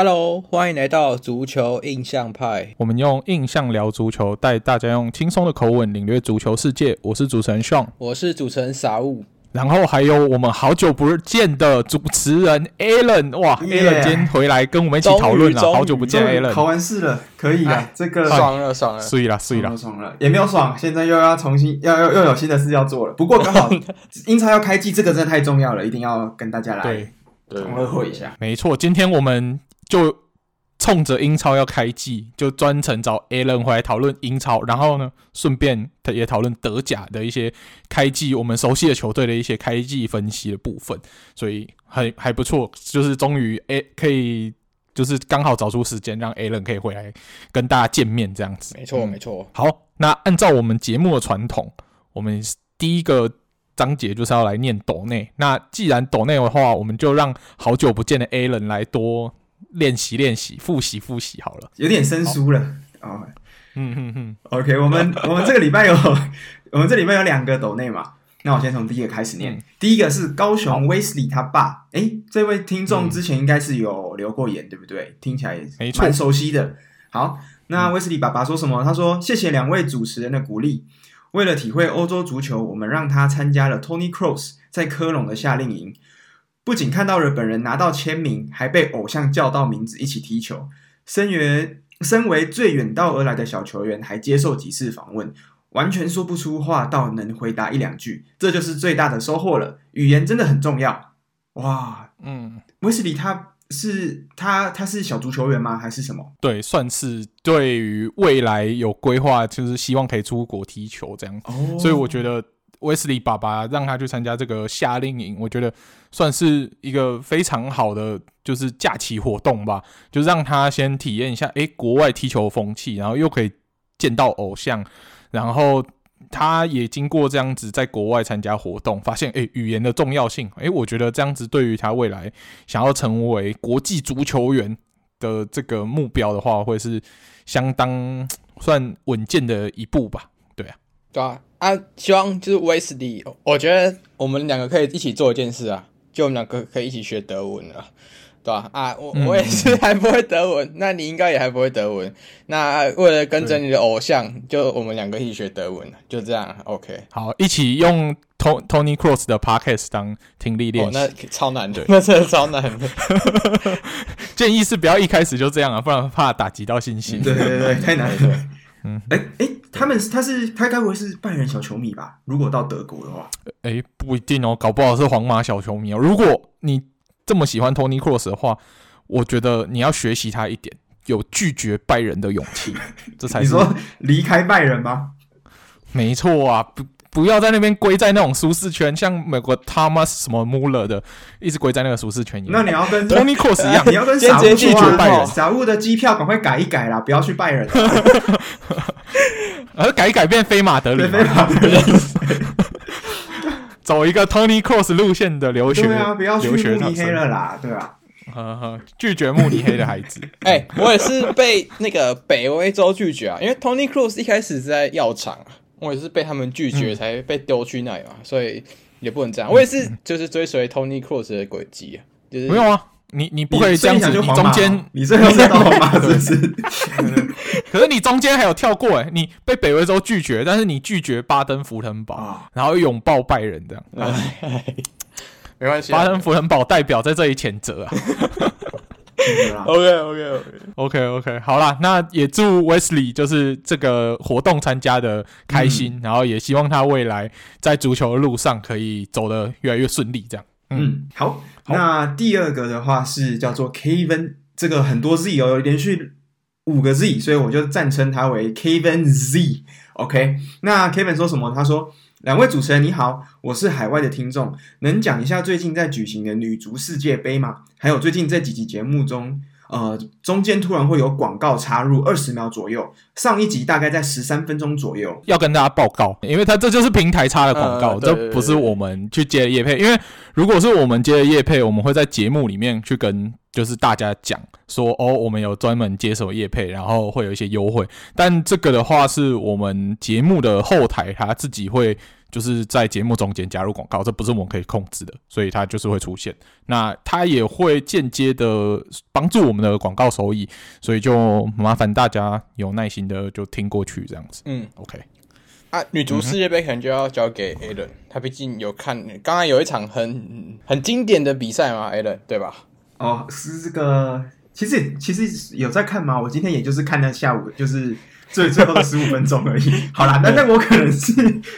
Hello，欢迎来到足球印象派。我们用印象聊足球，带大家用轻松的口吻领略足球世界。我是主持人 Sean，我是主持人 Saul。然后还有我们好久不见的主持人 Alan，哇 Yeah，Alan 今天回来跟我们一起讨论了，好久不见 Alan，考完试了，可以了，哎这个爽了，爽了，睡了，睡了，爽了，也没有爽，现在又要重新，要又又有新的事要做了。不过刚好 英超要开季，这个真的太重要了，一定要跟大家来对，同乐会一下。没错，今天我们就冲着英超要开季，就专程找 Alan 回来讨论英超，然后呢，顺便他也讨论德甲的一些开季我们熟悉的球队的一些开季分析的部分，所以还还不错，就是终于 A 可以就是刚好找出时间让 Alan 可以回来跟大家见面这样子。没错，没错。好，那按照我们节目的传统，我们第一个章节就是要来念抖内。那既然抖内的话，我们就让好久不见的 Alan 来多。练习练习，复习复习好了，有点生疏了哦。嗯嗯嗯，OK，我们我们这个礼拜有 我们这礼拜有两个抖内嘛，那我先从第一个开始念。嗯、第一个是高雄威斯利他爸，哎、欸，这位听众之前应该是有留过言，对不对？听起来蛮熟悉的。好，那威斯利爸爸说什么？他说：“谢谢两位主持人的鼓励，为了体会欧洲足球，我们让他参加了 Tony Cross 在科隆的夏令营。”不仅看到了本人拿到签名，还被偶像叫到名字一起踢球。身为身为最远道而来的小球员，还接受几次访问，完全说不出话，到能回答一两句，这就是最大的收获了。语言真的很重要。哇，嗯，威斯利他是他他是小足球员吗？还是什么？对，算是对于未来有规划，就是希望可以出国踢球这样。哦，所以我觉得。威斯利爸爸让他去参加这个夏令营，我觉得算是一个非常好的就是假期活动吧，就让他先体验一下，诶、国外踢球风气，然后又可以见到偶像，然后他也经过这样子在国外参加活动，发现诶、语言的重要性，诶、我觉得这样子对于他未来想要成为国际足球员的这个目标的话，会是相当算稳健的一步吧，对啊，对啊。啊，希望就是威斯利，我觉得我们两个可以一起做一件事啊，就我们两个可以一起学德文了，对吧？啊，我我也是还不会德文，嗯、那你应该也还不会德文。那为了跟着你的偶像，就我们两个一起学德文，就这样，OK。好，一起用 Tony Cross 的 Podcast 当听力练习，哦，那超难的，那真的超难的。建议是不要一开始就这样啊，不然怕打击到信心。对对对，太难了。嗯，哎哎、欸，他们他是他该不会是拜仁小球迷吧？如果到德国的话，哎、欸，不一定哦，搞不好是皇马小球迷哦。如果你这么喜欢 Tony Cross 的话，我觉得你要学习他一点，有拒绝拜仁的勇气，这才是你说离开拜仁吗？没错啊，不。不要在那边归在那种舒适圈，像美国 Thomas 什么 Muller 的，一直归在那个舒适圈里面。那你要跟 Tony Cross 一样，你要跟傻物拒绝拜仁，傻物的机票赶快改一改啦，不要去拜仁。而 改一改变飞马德里，飞马德里，走一个 Tony Cross 路线的留学，对啊，不要去慕尼黑了啦，对啊，呵呵，拒绝慕尼黑的孩子。哎、欸，我也是被那个北威州拒绝啊，因为 Tony Cross 一开始是在药厂。我也是被他们拒绝才被丢去那里嘛，嗯、所以也不能这样。我也是就是追随 Tony Cross 的轨迹啊，就是没有啊，你你不可以这样子，你中间你最后是到皇马是不是？可是你中间还有跳过哎，你被北威州拒绝，但是你拒绝巴登符腾堡，哦、然后拥抱拜仁这样，唉 没关系，巴登符腾堡代表在这里谴责啊。OK OK OK OK OK 好啦，那也祝 Wesley 就是这个活动参加的开心，嗯、然后也希望他未来在足球的路上可以走得越来越顺利。这样，嗯，嗯好。好那第二个的话是叫做 Kevin，这个很多 Z 哦，连续五个 Z，所以我就暂称他为 Kevin Z。OK，那 Kevin 说什么？他说。两位主持人你好，我是海外的听众，能讲一下最近在举行的女足世界杯吗？还有最近这几集节目中，呃，中间突然会有广告插入二十秒左右，上一集大概在十三分钟左右，要跟大家报告，因为它这就是平台插的广告，这、呃、不是我们去接的业配，因为如果是我们接的业配，我们会在节目里面去跟。就是大家讲说哦，我们有专门接手业配，然后会有一些优惠。但这个的话，是我们节目的后台他自己会就是在节目中间加入广告，这不是我们可以控制的，所以它就是会出现。那它也会间接的帮助我们的广告收益，所以就麻烦大家有耐心的就听过去这样子。嗯，OK。啊，女足世界杯可能就要交给 Alan，他毕竟有看刚刚有一场很很经典的比赛嘛，Alan 对吧？哦，是这个，其实其实有在看吗？我今天也就是看了下午，就是。最最后的十五分钟而已。好啦，那那我可能是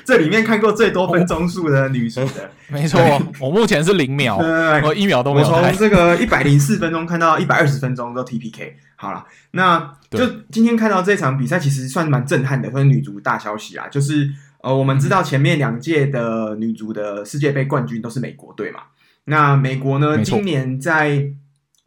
这里面看过最多分钟数的女足的。没错，我目前是零秒，我一秒都没有。我从这个一百零四分钟看到一百二十分钟都 TPK。好了，那就今天看到这场比赛，其实算蛮震撼的，算是女足大消息啊。就是呃，我们知道前面两届的女足的世界杯冠军都是美国队嘛。那美国呢，今年在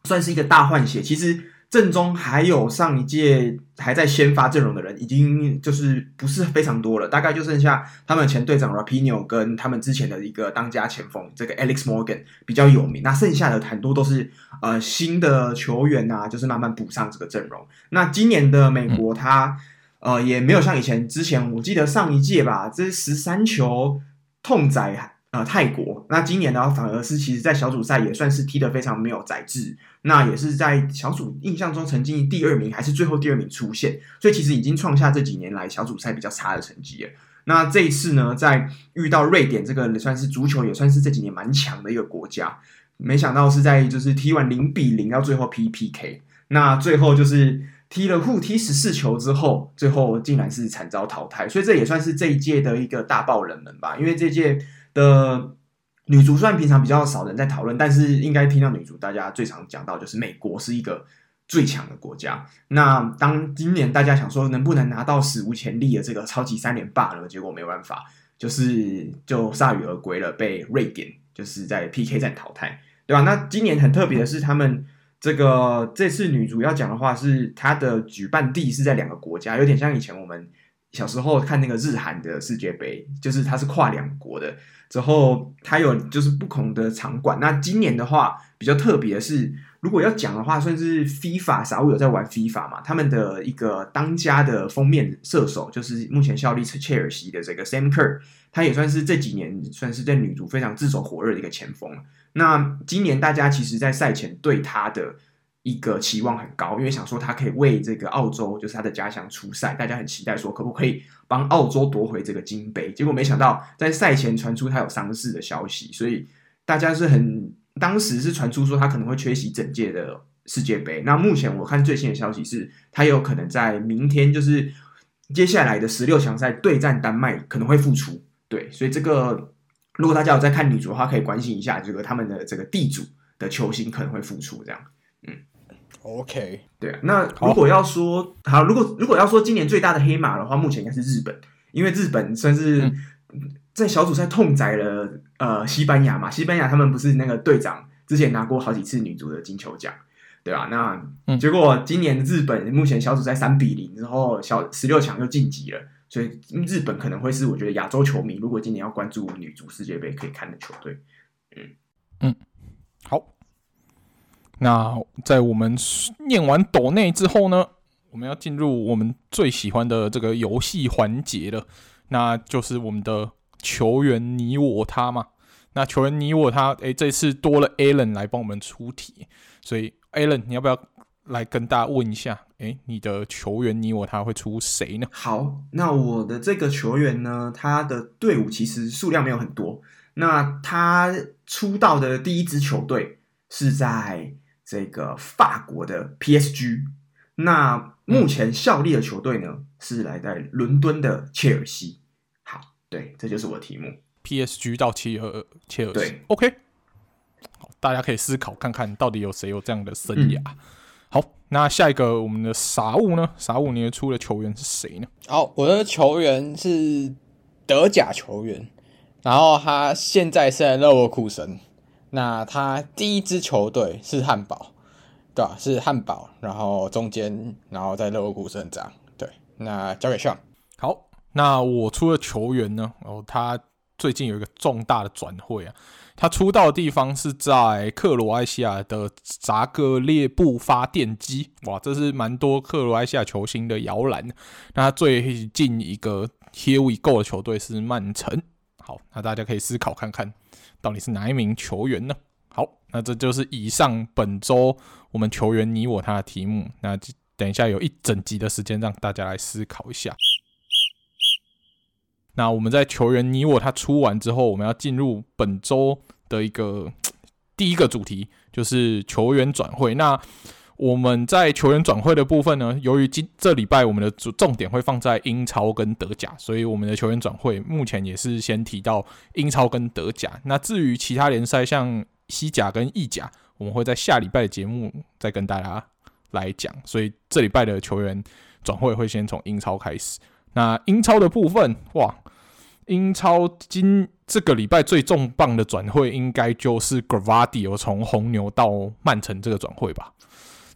算是一个大换血，其实。正中还有上一届还在先发阵容的人，已经就是不是非常多了，大概就剩下他们前队长 Rapino 跟他们之前的一个当家前锋这个 Alex Morgan 比较有名。那剩下的很多都是呃新的球员啊，就是慢慢补上这个阵容。那今年的美国，他呃也没有像以前之前，我记得上一届吧，这十三球痛宰。呃，泰国那今年呢，反而是其实，在小组赛也算是踢得非常没有宰制，那也是在小组印象中曾经第二名，还是最后第二名出现，所以其实已经创下这几年来小组赛比较差的成绩了。那这一次呢，在遇到瑞典这个算是足球也算是这几年蛮强的一个国家，没想到是在就是踢完零比零到最后 PPK，那最后就是踢了互踢十四球之后，最后竟然是惨遭淘汰，所以这也算是这一届的一个大爆冷门吧，因为这届。的女足虽然平常比较少人在讨论，但是应该听到女足，大家最常讲到就是美国是一个最强的国家。那当今年大家想说能不能拿到史无前例的这个超级三连霸呢？结果没办法，就是就铩羽而归了，被瑞典就是在 PK 战淘汰，对吧？那今年很特别的是，他们这个这次女足要讲的话是它的举办地是在两个国家，有点像以前我们小时候看那个日韩的世界杯，就是它是跨两国的。之后，它有就是不同的场馆。那今年的话，比较特别的是，如果要讲的话，算是 FIFA，傻物有在玩 FIFA 嘛？他们的一个当家的封面射手，就是目前效力切尔西的这个 Sam Kerr，他也算是这几年算是在女足非常炙手火热的一个前锋。那今年大家其实，在赛前对他的。一个期望很高，因为想说他可以为这个澳洲，就是他的家乡出赛，大家很期待说可不可以帮澳洲夺回这个金杯。结果没想到在赛前传出他有伤势的消息，所以大家是很当时是传出说他可能会缺席整届的世界杯。那目前我看最新的消息是，他有可能在明天，就是接下来的十六强赛对战丹麦可能会复出。对，所以这个如果大家有在看女足的话，可以关心一下这个他们的这个地主的球星可能会复出这样。嗯。OK，对啊，那如果要说好，好，如果如果要说今年最大的黑马的话，目前应该是日本，因为日本算是在小组赛痛宰了呃西班牙嘛，西班牙他们不是那个队长之前拿过好几次女足的金球奖，对吧？那结果今年日本目前小组赛三比零之后小十六强又晋级了，所以日本可能会是我觉得亚洲球迷如果今年要关注女足世界杯可以看的球队，嗯嗯，好。那在我们念完抖内之后呢，我们要进入我们最喜欢的这个游戏环节了，那就是我们的球员你我他嘛。那球员你我他，诶，这次多了 Allen 来帮我们出题，所以 Allen，你要不要来跟大家问一下？诶，你的球员你我他会出谁呢？好，那我的这个球员呢，他的队伍其实数量没有很多，那他出道的第一支球队是在。这个法国的 PSG，那目前效力的球队呢、嗯、是来在伦敦的切尔西。好，对，这就是我的题目。PSG 到切尔切尔西对，OK。好，大家可以思考看看到底有谁有这样的生涯。嗯、好，那下一个我们的傻物呢？傻物，你出的球员是谁呢？好，我的球员是德甲球员，然后他现在是在勒沃库森。那他第一支球队是汉堡，对吧？是汉堡，然后中间，然后在勒沃库森这样。对，那交给上。好，那我出的球员呢？哦，他最近有一个重大的转会啊，他出道的地方是在克罗埃西亚的扎格列布发电机。哇，这是蛮多克罗埃西亚球星的摇篮。那最近一个 Here We Go 的球队是曼城。好，那大家可以思考看看，到底是哪一名球员呢？好，那这就是以上本周我们球员你我他的题目。那等一下有一整集的时间让大家来思考一下。那我们在球员你我他出完之后，我们要进入本周的一个 第一个主题，就是球员转会。那我们在球员转会的部分呢，由于今这礼拜我们的主重点会放在英超跟德甲，所以我们的球员转会目前也是先提到英超跟德甲。那至于其他联赛，像西甲跟意甲，我们会在下礼拜的节目再跟大家来讲。所以这礼拜的球员转会会先从英超开始。那英超的部分，哇，英超今这个礼拜最重磅的转会，应该就是 Gravadio 从红牛到曼城这个转会吧。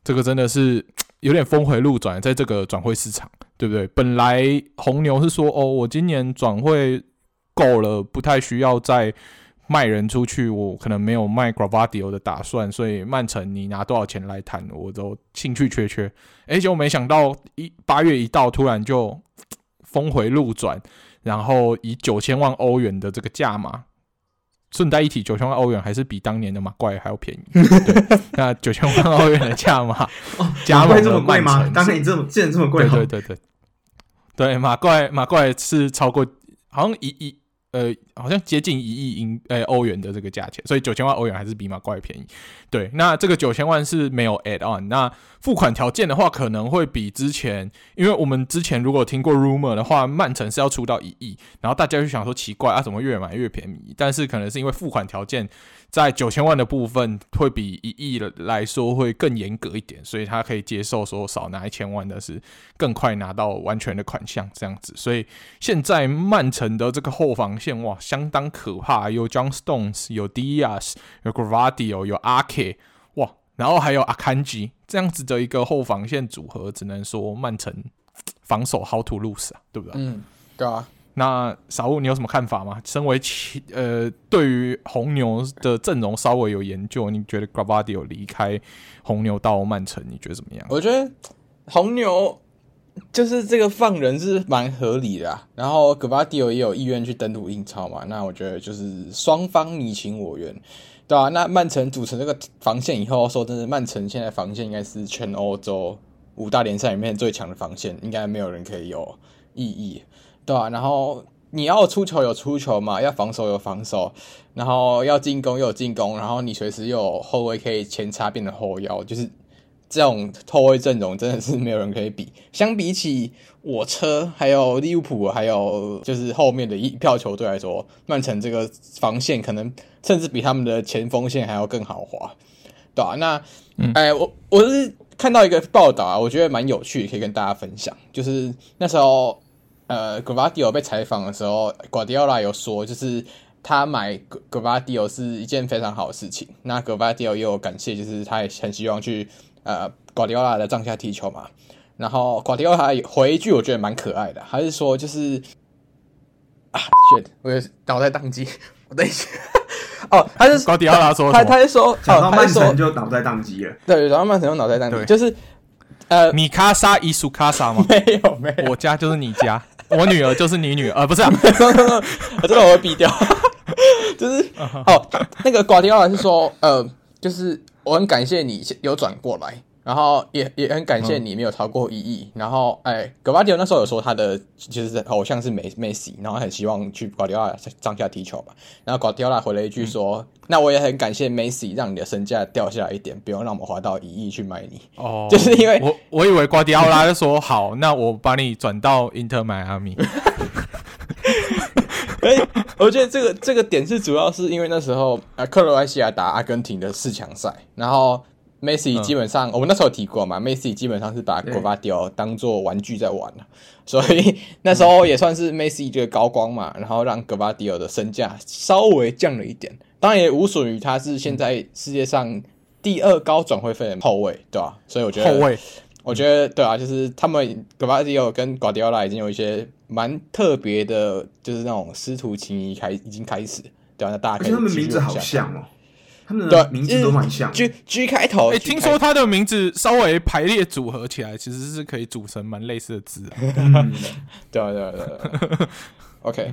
这个真的是 有点峰回路转，在这个转会市场，对不对？本来红牛是说，哦，我今年转会够了，不太需要再卖人出去，我可能没有卖 Gvardiol 的打算，所以曼城你拿多少钱来谈，我都兴趣缺缺。哎，结果没想到一八月一到，突然就峰回路转，然后以九千万欧元的这个价码。顺带一提，九千万欧元还是比当年的马怪还要便宜。对，那九千万欧元的价码，哦，马怪这么贵吗？当年你这么竟然这么贵？对对对对，对马怪马怪是超过好像一一。呃，好像接近一亿英呃欧元的这个价钱，所以九千万欧元还是比马怪便宜。对，那这个九千万是没有 add on，那付款条件的话可能会比之前，因为我们之前如果听过 rumor 的话，曼城是要出到一亿，然后大家就想说奇怪啊，怎么越买越便宜？但是可能是因为付款条件。在九千万的部分会比一亿来说会更严格一点，所以他可以接受说少拿一千万，的是更快拿到完全的款项这样子。所以现在曼城的这个后防线哇，相当可怕，有 John Stones，有 Diaz，有 Gvardiol，有 Ake，哇，然后还有 Akanji 这样子的一个后防线组合，只能说曼城防守 how to lose 啊，对不对？嗯，对啊。那小物，你有什么看法吗？身为其呃，对于红牛的阵容稍微有研究，你觉得 Gvardiol 离开红牛到曼城，你觉得怎么样？我觉得红牛 就是这个放人是蛮合理的。然后 Gvardiol 也有意愿去登陆英超嘛，那我觉得就是双方你情我愿，对啊，那曼城组成这个防线以后，说真的，曼城现在防线应该是全欧洲五大联赛里面最强的防线，应该没有人可以有异议。对啊，然后你要出球有出球嘛，要防守有防守，然后要进攻又有进攻，然后你随时又有后卫可以前插变成后腰，就是这种后卫阵容真的是没有人可以比。相比起我车还有利物浦，还有就是后面的一票球队来说，曼城这个防线可能甚至比他们的前锋线还要更豪华。对啊，那哎、嗯，我我是看到一个报道啊，我觉得蛮有趣，可以跟大家分享，就是那时候。呃，Gvardiol 被采访的时候，Guardiola 有说，就是他买 Gvardiol 是一件非常好的事情。那 Gvardiol 也有感谢，就是他也很希望去呃 Guardiola 的帐下踢球嘛。然后 Guardiola 回一句，我觉得蛮可爱的，还是说就是啊，shit，我脑袋宕机，我等一下。哦，他是 Guardiola 说，他他是说，讲到曼城就脑袋宕机了。对，然后曼城就脑袋宕机，就是呃，米卡莎伊苏卡莎吗？没有，没有，我家就是你家。我女儿就是你女儿，呃，不是啊，我真的我会毙掉，就是哦，那个瓜迪奥拉是说，呃，就是我很感谢你有转过来。然后也也很感谢你没有超过一亿。嗯、然后哎，格巴迪奥那时候有说他的就是偶像是梅梅西，然后很希望去瓜迪奥拉帐下踢球嘛。然后瓜迪奥拉回了一句说：“嗯、那我也很感谢梅西，让你的身价掉下来一点，不用让我们花到一亿去买你。”哦，就是因为我我以为瓜迪奥拉就说好，那我把你转到英特迈阿密。哎，我觉得这个这个点是主要是因为那时候啊，克罗埃西亚打阿根廷的四强赛，然后。梅西基本上，嗯、我们那时候有提过嘛，梅西基本上是把戈巴迪奥当做玩具在玩了，所以那时候也算是梅西一个高光嘛，然后让格巴迪奥的身价稍微降了一点，当然也无损于他是现在世界上第二高转会费的后卫，对吧？所以我觉得，后卫，我觉得对啊，就是他们格巴迪奥跟瓜迪奥拉已经有一些蛮特别的，就是那种师徒情谊开已经开始，对啊，那大家可以，他们名字好像哦。他们的名字都蛮像，G G 开头。哎，听说他的名字稍微排列组合起来，其实是可以组成蛮类似的字。对啊，对啊，对啊。OK，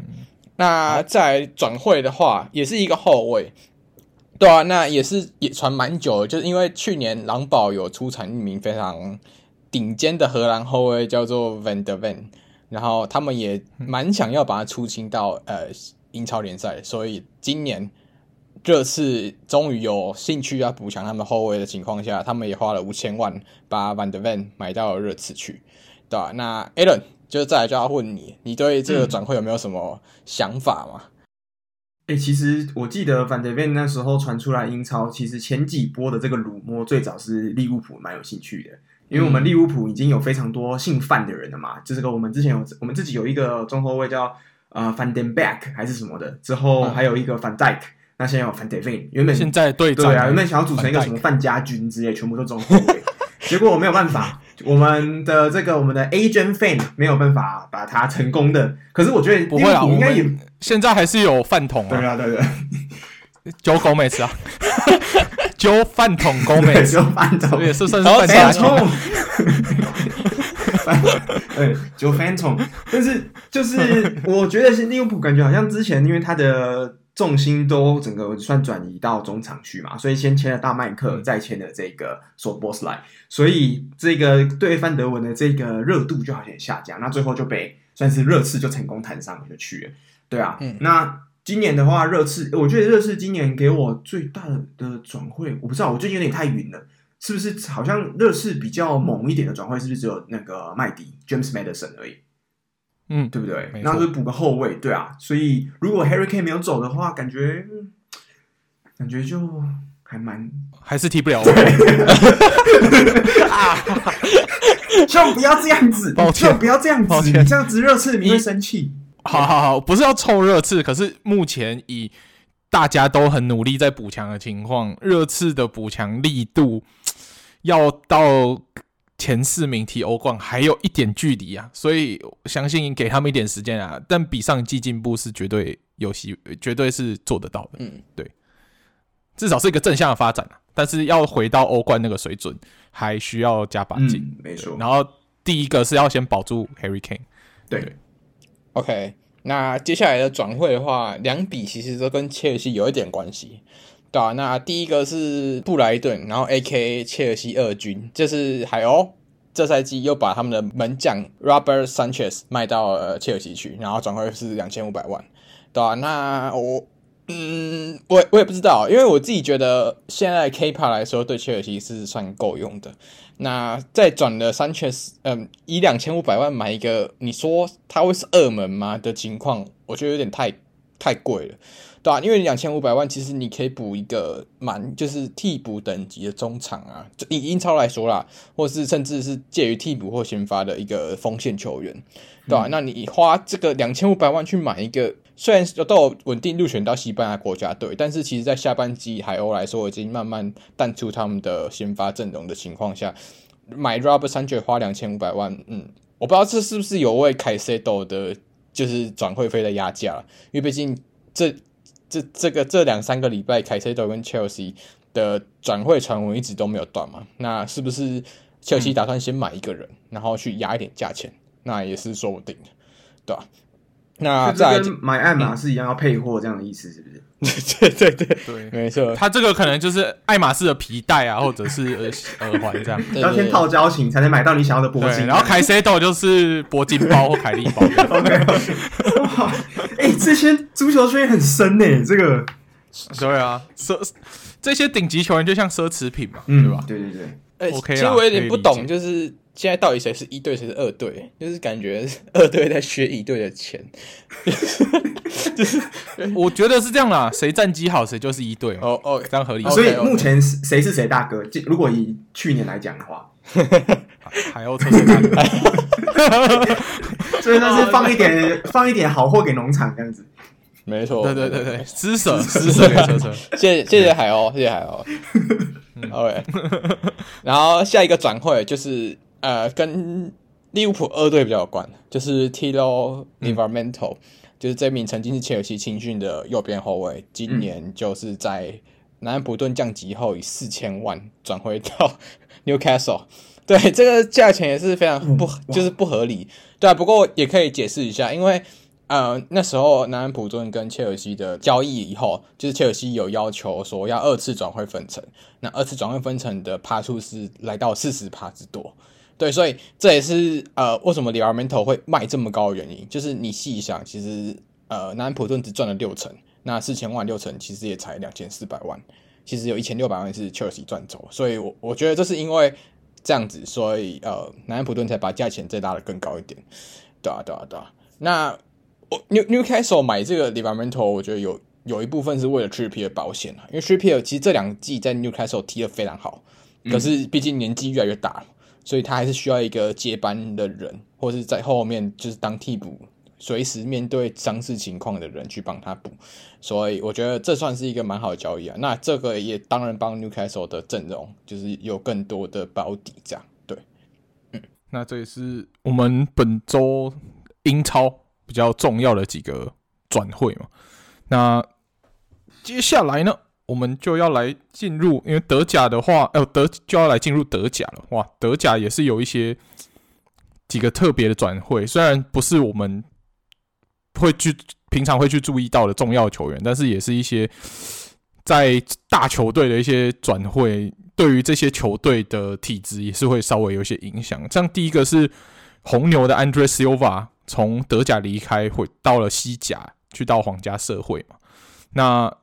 那在转会的话，也是一个后卫，对啊，那也是也传蛮久的，就是因为去年狼堡有出产一名非常顶尖的荷兰后卫，叫做 Van de Ven，然后他们也蛮想要把他出清到呃英超联赛，所以今年热刺终于有兴趣要补强他们后卫的情况下，他们也花了五千万把 Van de Ven 买到了热刺去，对吧？那 Alan。就再来就要问你，你对这个转会有没有什么想法吗？哎、其实我记得 Van de Ven 那时候传出来英超，其实前几波的这个鲁莫最早是利物浦蛮有兴趣的，因为我们利物浦已经有非常多姓范的人了嘛，就这个我们之前有我们自己有一个中后卫叫呃范登贝克还是什么的，之后还有一个范戴克，那现在有范德温，原本现在对对啊，原本想要组成一个什么范家军之类，全部都中后卫，结果我没有办法。我们的这个我们的 Agent Fan 没有办法把它成功的，可是我觉得不会啊，应该也现在还是有饭桶啊，对啊，对对，Joe Gomez 啊 ，Joe 饭桶 Gomez，Joe 饭桶。也是算是饭家桶，对，Joe 饭桶，但是就是我觉得是利物浦感觉好像之前因为他的。重心都整个算转移到中场去嘛，所以先签了大麦克，再签了这个索波斯莱，所以这个对范德文的这个热度就好像下降，那最后就被算是热刺就成功谈上就去了，对啊，嗯、那今年的话，热刺我觉得热刺今年给我最大的转会，我不知道，我最近有点太晕了，是不是好像热刺比较猛一点的转会，是不是只有那个麦迪 James Maddison 而已？嗯，对不对？然后就补个后卫，对啊。所以如果 Harry Kane 没有走的话，感觉感觉就还蛮还是踢不了。啊！希望不要这样子，抱歉，不要这样子，抱歉，这样子热刺你会生气。好好好，不是要凑热刺，可是目前以大家都很努力在补强的情况，热刺的补强力度 要到。前四名踢欧冠还有一点距离啊，所以相信给他们一点时间啊。但比上季进步是绝对有希，绝对是做得到的。嗯，对，至少是一个正向的发展啊。但是要回到欧冠那个水准，还需要加把劲。嗯，没错。然后第一个是要先保住 Harry Kane。对，对，OK。那接下来的转会的话，两笔其实都跟切尔西有一点关系。对啊，那第一个是布莱顿，然后 AK 切尔西二军，就是海鸥，这赛季又把他们的门将 Robert Sanchez 卖到了切尔西去，然后转会是两千五百万，对啊，那我，嗯，我我也不知道，因为我自己觉得现在 Kepa 来说对切尔西是算够用的。那再转的 Sanchez，嗯，以两千五百万买一个，你说他会是二门吗的情况，我觉得有点太太贵了。对啊，因为两千五百万，其实你可以补一个蛮就是替补等级的中场啊，就以英超来说啦，或是甚至是介于替补或先发的一个锋线球员，对吧、啊？嗯、那你花这个两千五百万去买一个，虽然都有稳定入选到西班牙国家队，但是其实在下半季海鸥来说已经慢慢淡出他们的先发阵容的情况下，买 Robert Sanchez 花两千五百万，嗯，我不知道这是不是有为凯塞多的，就是转会费的压价，因为毕竟这。这这个这两三个礼拜，凯塞多跟切尔西的转会传闻一直都没有断嘛？那是不是切尔西打算先买一个人，然后去压一点价钱？那也是说不定的，对吧？那这跟买爱马仕一样，要配货这样的意思是不是？对对对对，没错。他这个可能就是爱马仕的皮带啊，或者是耳环这样，要先套交情才能买到你想要的铂金。然后凯塞豆就是铂金包或凯利包。OK，哇，哎，这些足球圈很深呢，这个。对啊，奢这些顶级球员就像奢侈品嘛，对吧？对对对。哎，OK，其实我有点不懂，就是。现在到底谁是一队，谁是二队？就是感觉 二队在削一队的钱，就 是我觉得是这样啦，谁战绩好，谁就是一队。哦哦，这样合理。所以目前谁是谁大哥？如果以去年来讲的话，海鸥车车大哥，所以那是放一点放一点好货给农场这样子。没错，对对对对，施舍施舍给车车。谢谢谢谢海鸥，谢谢海鸥。OK，然后下一个转会就是。呃，跟利物浦二队比较有关，就是 Tilo Livramento，、嗯、就是这名曾经是切尔西青训的右边后卫，今年就是在南安普顿降级后以四千万转回到 Newcastle。对，这个价钱也是非常不，嗯、就是不合理。对啊，不过也可以解释一下，因为呃，那时候南安普顿跟切尔西的交易以后，就是切尔西有要求说要二次转会分成，那二次转会分成的趴数是来到四十趴之多。对，所以这也是呃为什么 Livramento 会卖这么高的原因，就是你细想，其实呃南安普顿只赚了六成，那四千万六成其实也才两千四百万，其实有一千六百万是切尔西赚走，所以我我觉得这是因为这样子，所以呃南安普顿才把价钱再拉得更高一点。对啊，对啊，对啊，那。New Newcastle 买这个 Livramento 我觉得有有一部分是为了 Trippier 保险啊，因为 Trippier 其实这两季在 Newcastle 踢得非常好，可是毕竟年纪越来越大了，所以他还是需要一个接班的人，或是在后面就是当替补，随时面对伤势情况的人去帮他补，所以我觉得这算是一个蛮好的交易啊。那这个也当然帮 Newcastle 的阵容就是有更多的保底，这样对。嗯，那这也是我们本周英超。比较重要的几个转会嘛，那接下来呢，我们就要来进入，因为德甲的话，呃，德就要来进入德甲了。哇，德甲也是有一些几个特别的转会，虽然不是我们会去平常会去注意到的重要球员，但是也是一些在大球队的一些转会，对于这些球队的体质也是会稍微有些影响。像第一个是红牛的 Andre Silva。从德甲离开，回到了西甲，去到皇家社会嘛。那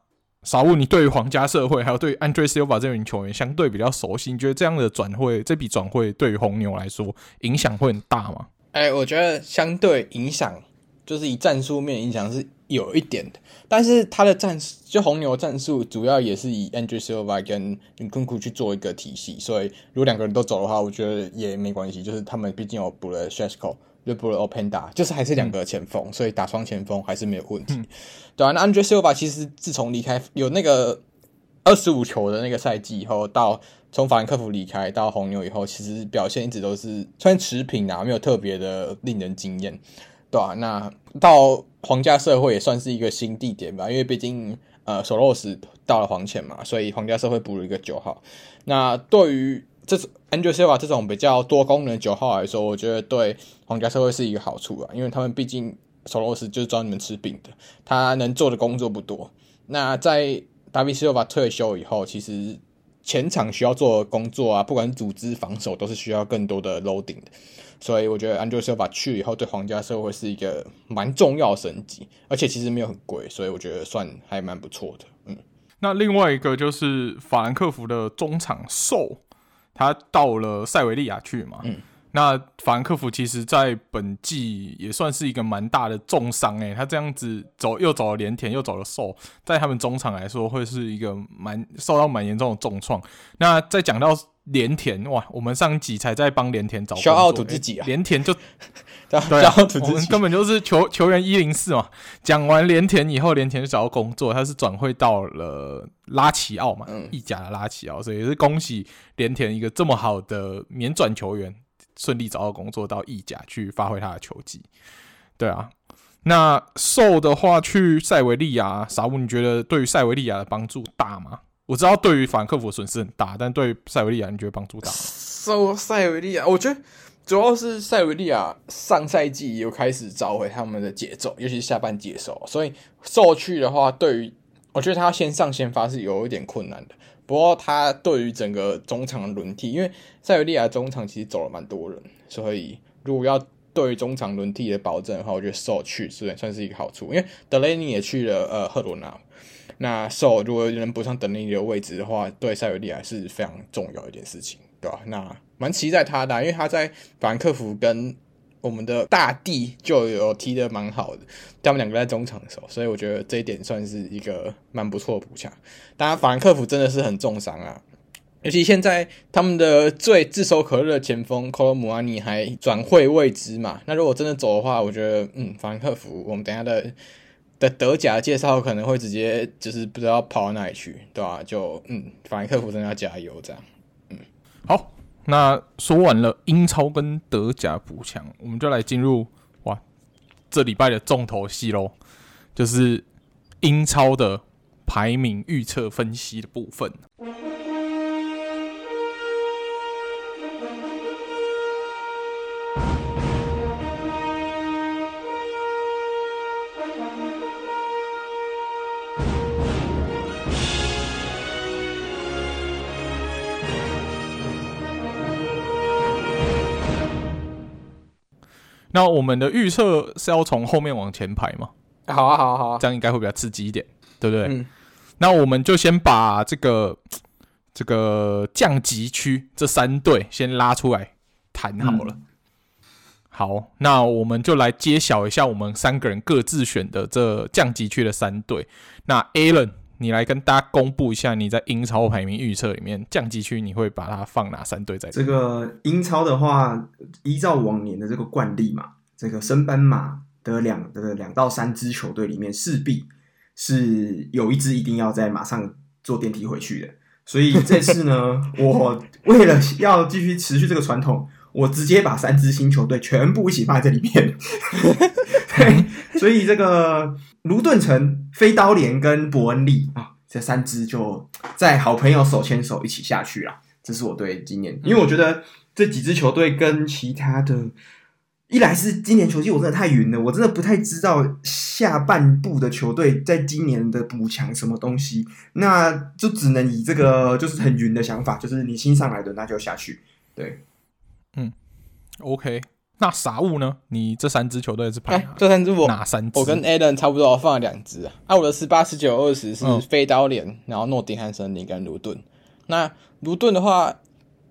傻物，你对于皇家社会还有对 Andre Silva 这名球员相对比较熟悉，你觉得这样的转会，这笔转会对于红牛来说影响会很大吗？哎、欸，我觉得相对影响，就是以战术面影响是有一点的。但是他的战术，就红牛战术主要也是以 Andre Silva 跟 Nkunku 去做一个体系，所以如果两个人都走的话，我觉得也没关系。就是他们毕竟有补了 Šeško 就不如 Openda，就是还是两个前锋，嗯、所以打双前锋还是没有问题，嗯、对啊，那 Andre Silva 其实自从离开有那个二十五球的那个赛季以后，到从法兰克福离开到红牛以后，其实表现一直都是算持平啊，没有特别的令人惊艳，对啊，那到皇家社会也算是一个新地点吧，因为毕竟呃索洛斯到了黄潜嘛，所以皇家社会补了一个九号。那对于这是 Andre Silva 这种比较多功能九号来说，我觉得对皇家社会是一个好处啊，因为他们毕竟索罗斯就是专门吃饼的，他能做的工作不多。那在达比西洛瓦退休以后，其实前场需要做的工作啊，不管组织防守，都是需要更多的 loading 的。所以我觉得 Andre Silva 去以后，对皇家社会是一个蛮重要的升级，而且其实没有很贵，所以我觉得算还蛮不错的。嗯，那另外一个就是法兰克福的中场兽。他到了塞维利亚去嘛？嗯，那法兰克福其实，在本季也算是一个蛮大的重伤诶。他这样子走，又走了连田，又走了瘦，在他们中场来说，会是一个蛮受到蛮严重的重创。那再讲到连田，哇，我们上集才在帮连田找工作，小奥土自己啊，连田就 对啊，我们根本就是球球员一零四嘛。讲完连田以后，连田就找到工作，他是转会到了。拉齐奥嘛，意甲的拉齐奥，所以也是恭喜连田一个这么好的免转球员顺利找到工作到意甲去发挥他的球技。对啊，那瘦的话去塞维利亚，傻物你觉得对于塞维利亚的帮助大吗？我知道对于法兰克福损失很大，但对于塞维利亚你觉得帮助大吗？瘦塞维利亚，我觉得主要是塞维利亚上赛季又开始找回他们的节奏，尤其是下半季的时候，所以瘦去的话对于。我觉得他先上先发是有一点困难的，不过他对于整个中场轮替，因为塞维利亚中场其实走了蛮多人，所以如果要对于中场轮替的保证的话，我觉得 So 去是算算是一个好处，因为德雷尼也去了呃赫罗纳，那 So 如果能补上德雷尼的位置的话，对塞维利亚是非常重要的一件事情，对吧？那蛮期待他的，因为他在法兰克福跟。我们的大帝就有踢得蛮好的，他们两个在中场的时候，所以我觉得这一点算是一个蛮不错的补强。当然，法兰克福真的是很重伤啊，尤其现在他们的最炙手可热的前锋科罗姆阿尼还转会未知嘛。那如果真的走的话，我觉得嗯，法兰克福我们等下的的德甲介绍可能会直接就是不知道跑到哪里去，对吧、啊？就嗯，法兰克福真的要加油，这样。嗯，好。那说完了英超跟德甲补强，我们就来进入哇这礼拜的重头戏喽，就是英超的排名预测分析的部分。那我们的预测是要从后面往前排吗？好啊，好啊，好啊，这样应该会比较刺激一点，对不对？嗯。那我们就先把这个这个降级区这三队先拉出来谈好了。嗯好，那我们就来揭晓一下我们三个人各自选的这降级区的三队。那 Alan，你来跟大家公布一下你在英超排名预测里面降级区你会把它放哪三队在这？这个英超的话，依照往年的这个惯例嘛，这个升班马的两的两到三支球队里面，势必是有一支一定要在马上坐电梯回去的。所以这次呢，我为了要继续持续这个传统。我直接把三支新球队全部一起放在这里面，对，所以这个卢顿城、飞刀连跟伯恩利啊，这三支就在好朋友手牵手一起下去了。这是我对今年，因为我觉得这几支球队跟其他的，一来是今年球季我真的太云了，我真的不太知道下半部的球队在今年的补强什么东西，那就只能以这个就是很云的想法，就是你新上来的那就下去，对。嗯，OK，那啥物呢？你这三支球队是排哪？欸、这三支我哪三支？我跟 Allen 差不多，我放了两支啊。啊，我的十八、十九、二十是飞刀脸，嗯、然后诺丁汉森林跟卢顿。那卢顿的话，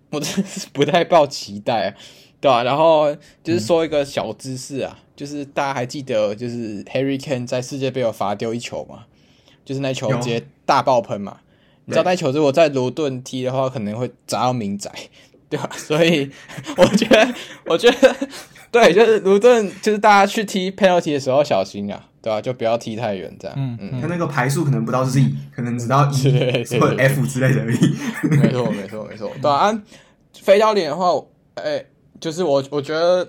我真的是不太抱期待、啊，对吧、啊？然后就是说一个小知识啊，嗯、就是大家还记得，就是 Harry Kane 在世界杯有罚丢一球吗？就是那球直接大爆喷嘛。你知道那球如果在卢顿踢的话，可能会砸到民宅。对吧？所以我觉得，我觉得，对，就是卢顿，就是大家去踢 penalty 的时候小心啊，对吧？就不要踢太远，这样。嗯嗯。他那个排数可能不到 Z，可能只到 E 或者 F 之类的而已。没错，没错，没错。对啊，飞刀脸的话，哎、欸，就是我，我觉得，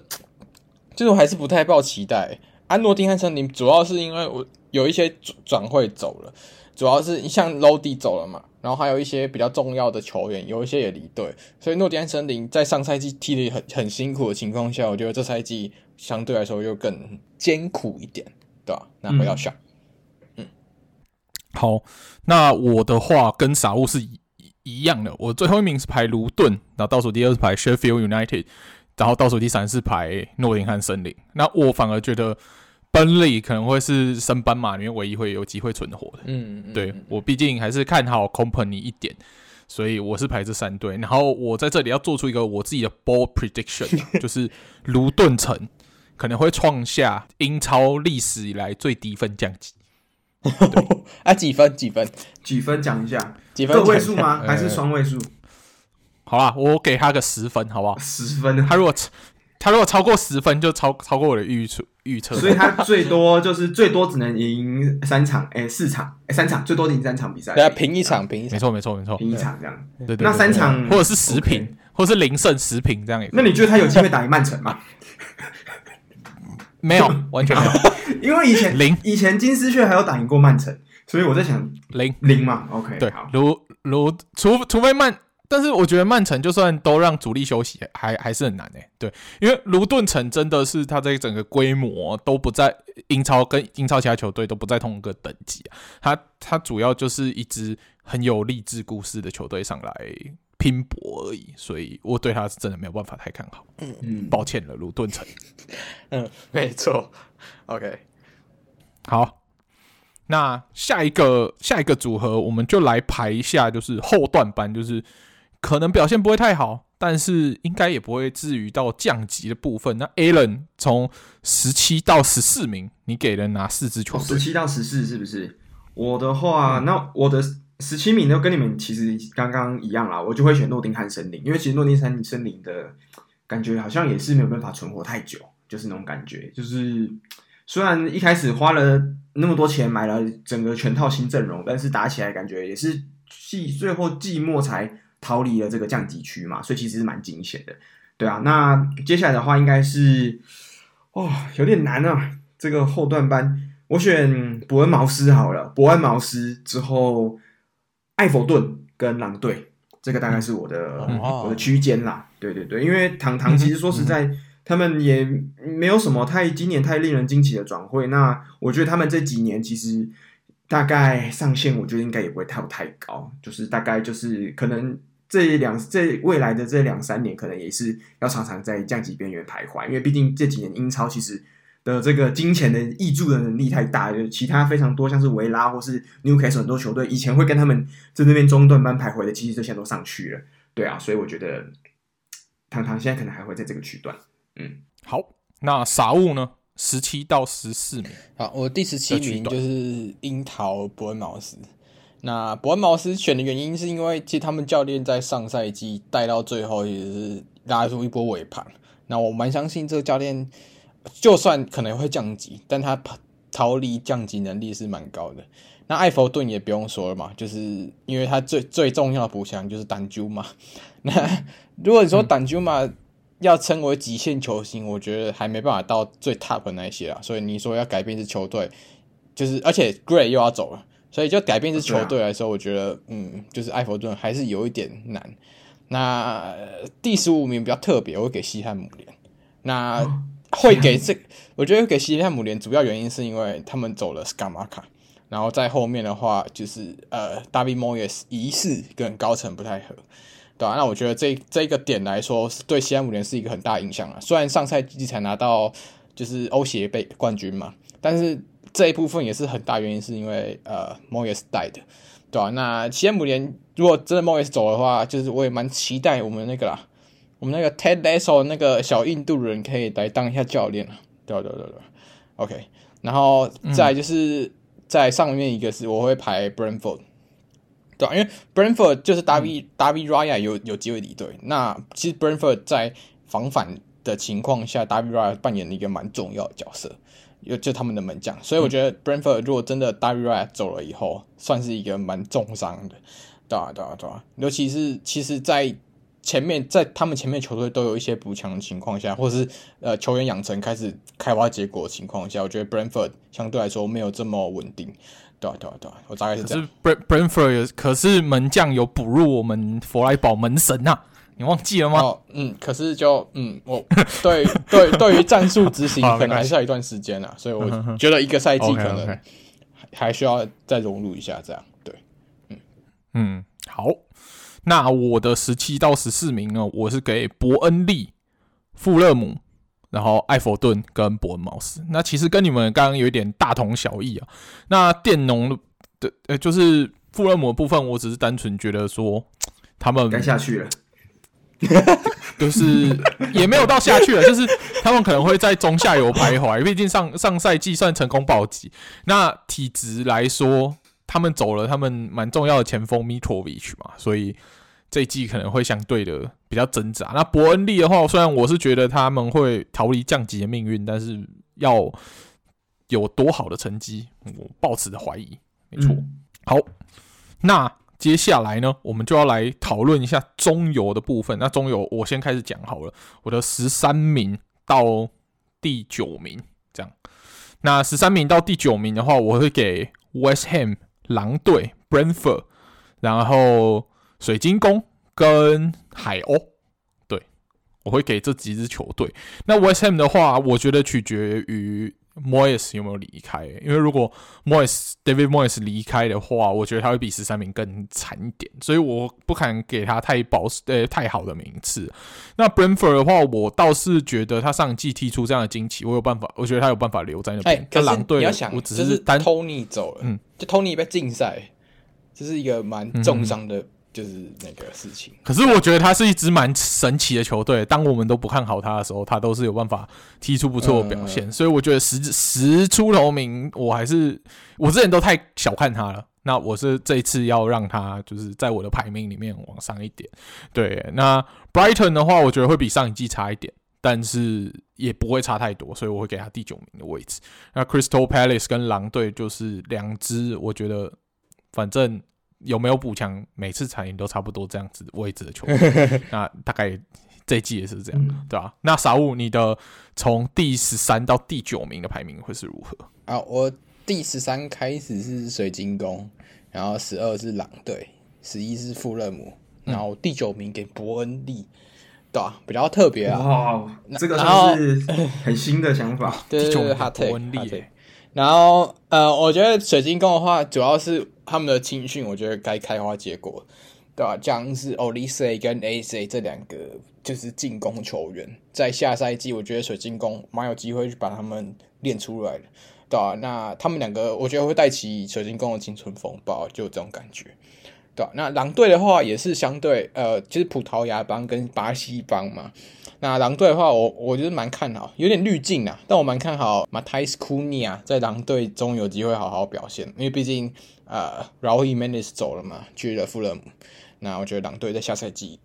就是我还是不太抱期待。安诺丁汉森林主要是因为我有一些转转会走了，主要是像 Lodi 走了嘛。然后还有一些比较重要的球员，有一些也离队，所以诺丁汉森林在上赛季踢得很很辛苦的情况下，我觉得这赛季相对来说又更艰苦一点，对吧？那回到下，嗯，好，那我的话跟傻物是一一样的，我最后一名是排卢顿，然后倒数第二是排 Sheffield United，然后倒数第三是排诺丁汉森林，那我反而觉得。Burnley 可能会是升班马里面唯一会有机会存活的。嗯，嗯，对，我毕竟还是看好 Company 一点，所以我是排这三队。然后我在这里要做出一个我自己的 ball prediction，就是卢顿城可能会创下英超历史以来最低分降级。啊，几分？几分？几分？讲一下，几分？个位数吗？还是双位数？好啦，我给他个十分，好不好？十分。他如果他如果超过十分，就超超过我的预测。预测，所以他最多就是最多只能赢三场，哎、欸，四场，哎、欸，三场，最多赢三场比赛，对啊，平一场，平一场，没错，没错，没错，平一场这样，对对，对，那三场或者是十平，或者是零胜十平这样也。那你觉得他有机会打赢曼城吗？没有，完全没有，因为以前零，以前金丝雀还有打赢过曼城，所以我在想零。零嘛，OK，对，如如除除非曼。但是我觉得曼城就算都让主力休息，还还是很难诶、欸。对，因为卢顿城真的是他这整个规模都不在英超，跟英超其他球队都不在同一个等级啊。他他主要就是一支很有励志故事的球队上来拼搏而已，所以我对他是真的没有办法太看好。嗯嗯，抱歉了，卢顿城。嗯，没错。OK，好，那下一个下一个组合，我们就来排一下，就是后段班，就是。可能表现不会太好，但是应该也不会至于到降级的部分。那 Alan 从十七到十四名，你给了哪四支球队？十七到十四是不是？我的话，那我的十七名都跟你们其实刚刚一样啦，我就会选诺丁汉森林，因为其实诺丁汉森林的感觉好像也是没有办法存活太久，就是那种感觉。就是虽然一开始花了那么多钱买了整个全套新阵容，但是打起来感觉也是季最后季末才。逃离了这个降级区嘛，所以其实是蛮惊险的，对啊。那接下来的话应该是，哦，有点难啊。这个后段班，我选伯恩茅斯好了。伯恩茅斯之后，艾弗顿跟狼队，这个大概是我的、嗯、我的区间啦。对对对，因为堂堂其实说实在，嗯、他们也没有什么太今年太令人惊奇的转会。那我觉得他们这几年其实大概上限，我觉得应该也不会太太高，就是大概就是可能。这两这未来的这两三年，可能也是要常常在降级边缘徘徊，因为毕竟这几年英超其实的这个金钱的挹注的能力太大，就是其他非常多像是维拉或是 Newcastle 很多球队以前会跟他们在那边中段班徘徊的，其实这些都上去了。对啊，所以我觉得堂堂现在可能还会在这个区段。嗯，好，那傻物呢？十七到十四名。好，我第十七名就是樱桃伯恩茅斯。那伯恩茅斯选的原因是因为，其实他们教练在上赛季带到最后也是拉出一波尾盘。那我蛮相信这个教练，就算可能会降级，但他逃离降级能力是蛮高的。那艾弗顿也不用说了嘛，就是因为他最最重要的补强就是丹朱嘛。那如果你说丹朱嘛要称为极限球星，我觉得还没办法到最 top 的那些啊。所以你说要改变一支球队，就是而且 Gray 又要走了。所以就改变一支球队来说，我觉得，嗯，就是埃弗顿还是有一点难。那第十五名比较特别，我会给西汉姆联。那会给这，我觉得会给西汉姆联主要原因是因为他们走了斯卡马卡，然后在后面的话就是呃，大卫莫耶斯疑似跟高层不太合，对吧？那我觉得这这个点来说，对西汉姆联是一个很大影响啊。虽然上赛季才拿到就是欧协杯冠军嘛，但是。这一部分也是很大原因，是因为呃，莫耶斯带的，对吧、啊？那西汉姆联如果真的莫耶斯走的话，就是我也蛮期待我们那个啦，我们那个 Ted Lasso 那个小印度人可以来当一下教练啊，对对对对，OK。然后再就是在上面一个是我会排 Brentford，对、啊、因为 Brentford 就是 David、嗯、David Raya 有有机会离队，那其实 Brentford 在防反的情况下，David Raya 扮演了一个蛮重要的角色。有就他们的门将，所以我觉得 Brentford 如果真的 David Raya 走了以后，算是一个蛮重伤的，对啊对啊对啊，尤其是其实，在前面在他们前面球队都有一些补强的情况下，或者是呃球员养成开始开花结果的情况下，我觉得 Brentford 相对来说没有这么稳定，对啊对啊对啊，我大概是这样。可是 Brentford 可是门将有补入我们弗莱堡门神呐、啊。你忘记了吗？哦，嗯，可是就嗯，我 对对对于战术执行 可能还是要一段时间啊，所以我觉得一个赛季可能还需要再融入一下，这样对，嗯嗯，好，那我的十七到十四名呢，我是给伯恩利、富勒姆，然后艾弗顿跟伯恩茅斯。那其实跟你们刚刚有一点大同小异啊。那电农的呃，就是富勒姆的部分，我只是单纯觉得说他们该下去了。就是也没有到下去了，就是他们可能会在中下游徘徊，毕竟上上赛季算成功保级。那体质来说，他们走了他们蛮重要的前锋 Mitrovic 嘛，所以这一季可能会相对的比较挣扎。那伯恩利的话，虽然我是觉得他们会逃离降级的命运，但是要有多好的成绩，我抱持的怀疑。没错，嗯、好，那。接下来呢，我们就要来讨论一下中游的部分。那中游我先开始讲好了，我的十三名到第九名这样。那十三名到第九名的话，我会给 West Ham 狼队、Brentford，然后水晶宫跟海鸥。对，我会给这几支球队。那 West Ham 的话，我觉得取决于。Moyes 有没有离开？因为如果 Moyes David Moyes 离开的话，我觉得他会比十三名更惨一点，所以我不敢给他太保呃、欸、太好的名次。那 Brentford 的话，我倒是觉得他上季踢出这样的惊奇，我有办法，我觉得他有办法留在那边。哎、欸，狼队，你要想，我只是单 Tony 走了，嗯，就 Tony 被禁赛，这是一个蛮重伤的。嗯就是那个事情，可是我觉得他是一支蛮神奇的球队。当我们都不看好他的时候，他都是有办法踢出不错的表现。嗯、所以我觉得十十出头名，我还是我之前都太小看他了。那我是这一次要让他就是在我的排名里面往上一点。对，那 Brighton 的话，我觉得会比上一季差一点，但是也不会差太多，所以我会给他第九名的位置。那 Crystal Palace 跟狼队就是两支，我觉得反正。有没有补强？每次彩赢都差不多这样子位置的球队，那大概这一季也是这样，嗯、对吧、啊？那傻物，你的从第十三到第九名的排名会是如何？啊，我第十三开始是水晶宫，然后十二是狼队，十一是富勒姆，然后第九名给伯恩利，对吧、啊？比较特别啊，哇，这个算是很新的想法，对 对对，伯恩利。然后，呃，我觉得水晶宫的话，主要是他们的青训，我觉得该开花结果。对吧？像是 Olise 跟 AC 这两个就是进攻球员，在下赛季我觉得水晶宫蛮有机会去把他们练出来的，对吧？那他们两个我觉得会带起水晶宫的青春风暴，就这种感觉，对吧？那狼队的话也是相对呃，就是葡萄牙帮跟巴西帮嘛。那狼队的话，我我觉得蛮看好，有点滤镜啊，但我蛮看好 Matheus c u n i a 在狼队中有机会好好表现，因为毕竟呃 r a u l i m e n e z 走了嘛，去了富勒姆。那我觉得狼队在下赛季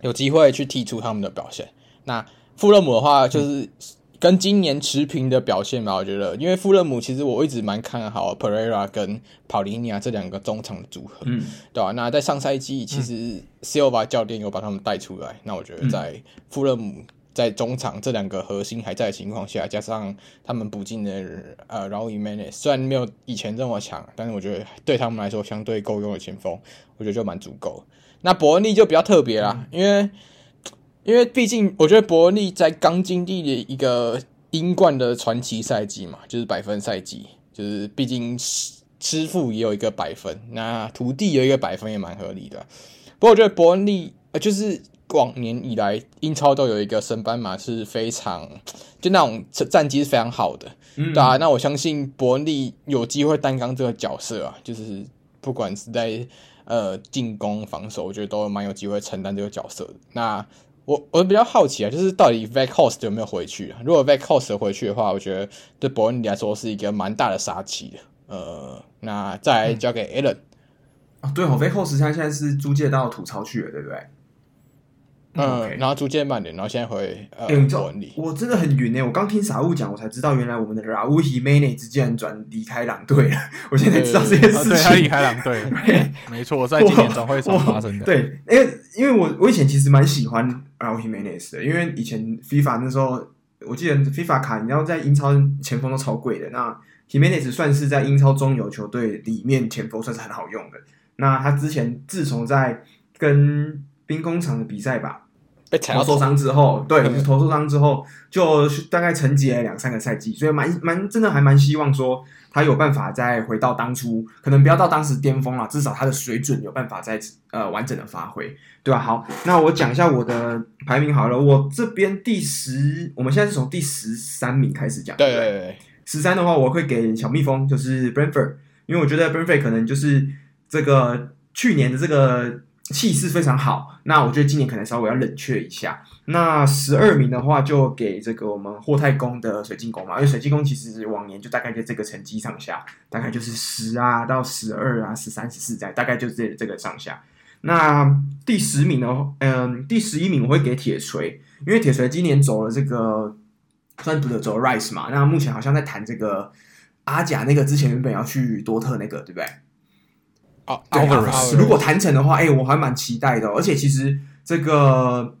有机会去踢出他们的表现。那富勒姆的话，就是跟今年持平的表现吧。我觉得，因为富勒姆其实我一直蛮看好 Pereira 跟 Palhinha 这两个中场的组合，嗯，对吧？那在上赛季，其实 Silva 教练有把他们带出来。嗯、那我觉得，在富勒姆在中场这两个核心还在的情况下，加上他们补进的呃 Raul Jimenez 虽然没有以前这么强，但是我觉得对他们来说相对够用的前锋，我觉得就蛮足够。那伯恩利就比较特别啦，嗯、因为因为毕竟我觉得伯恩利在刚经历的一个英冠的传奇赛季嘛，就是百分赛季，就是毕竟师傅也有一个百分，那徒弟有一个百分也蛮合理的。不过我觉得伯恩利呃就是。往年以来，英超都有一个升班马是非常，就那种战绩是非常好的，嗯、对啊。那我相信伯恩利有机会担纲这个角色啊，就是不管是在呃进攻、防守，我觉得都蛮有机会承担这个角色的。那我我比较好奇啊，就是到底 v a c h o s t 有没有回去啊？如果 v a c h o s t 回去的话，我觉得对伯恩利来说是一个蛮大的杀器的。呃，那再来交给 Allen、嗯、啊，对哦 v a c h o s t 他现在是租借到吐槽去了，对不对？嗯，Okay. 然后逐渐慢点，然后现在回呃，欸、我真的很晕呢。我刚听傻物讲，我才知道原来我们的 Raul Jimenez 竟然转离开狼队了。我现在知道这件事情。对，他离开狼队，没错，在今年转会上发生的。对，因为因为我我以前其实蛮喜欢 Raul Jimenez 的，因为以前 FIFA 那时候，我记得 FIFA 卡你要在英超前锋都超贵的。那 Jimenez 算是在英超中游球队里面前锋算是很好用的。那他之前自从在跟兵工厂的比赛吧。被头受伤之后，对，头受伤之后，就大概沉寂了两三个赛季，所以蛮蛮真的还蛮希望说他有办法再回到当初，可能不要到当时巅峰了，至少他的水准有办法再呃完整的发挥，对吧？好，那我讲一下我的排名好了，我这边第十，我们现在是从第十三名开始讲，对对对，十三的话我会给小蜜蜂，就是 Brentford，因为我觉得 Brentford 可能就是这个去年的这个。气势非常好，那我觉得今年可能稍微要冷却一下。那十二名的话，就给这个我们霍太公的水晶宫嘛，因为水晶宫其实往年就大概在这个成绩上下，大概就是十啊到十二啊、十三、十四在，大概就是这个上下。那第十名呢，嗯、第十一名我会给铁锤，因为铁锤今年走了这个算不得走 Rice 嘛，那目前好像在谈这个阿贾那个之前原本要去多特那个，对不对？哦，如果谈成的话，哎、欸，我还蛮期待的。而且其实这个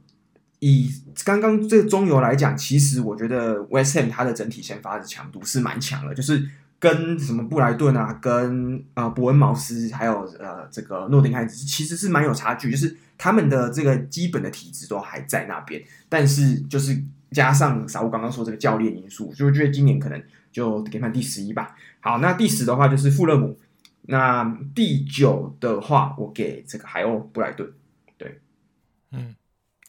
以刚刚这个中游来讲，其实我觉得 West Ham 它的整体先发的强度是蛮强的，就是跟什么布莱顿啊，跟呃伯恩茅斯，还有呃这个诺丁汉，其实是蛮有差距。就是他们的这个基本的体质都还在那边，但是就是加上傻物刚刚说这个教练因素，就觉得今年可能就给他第十一吧。好，那第十的话就是富勒姆。那第九的话，我给这个海鸥布莱顿。对，嗯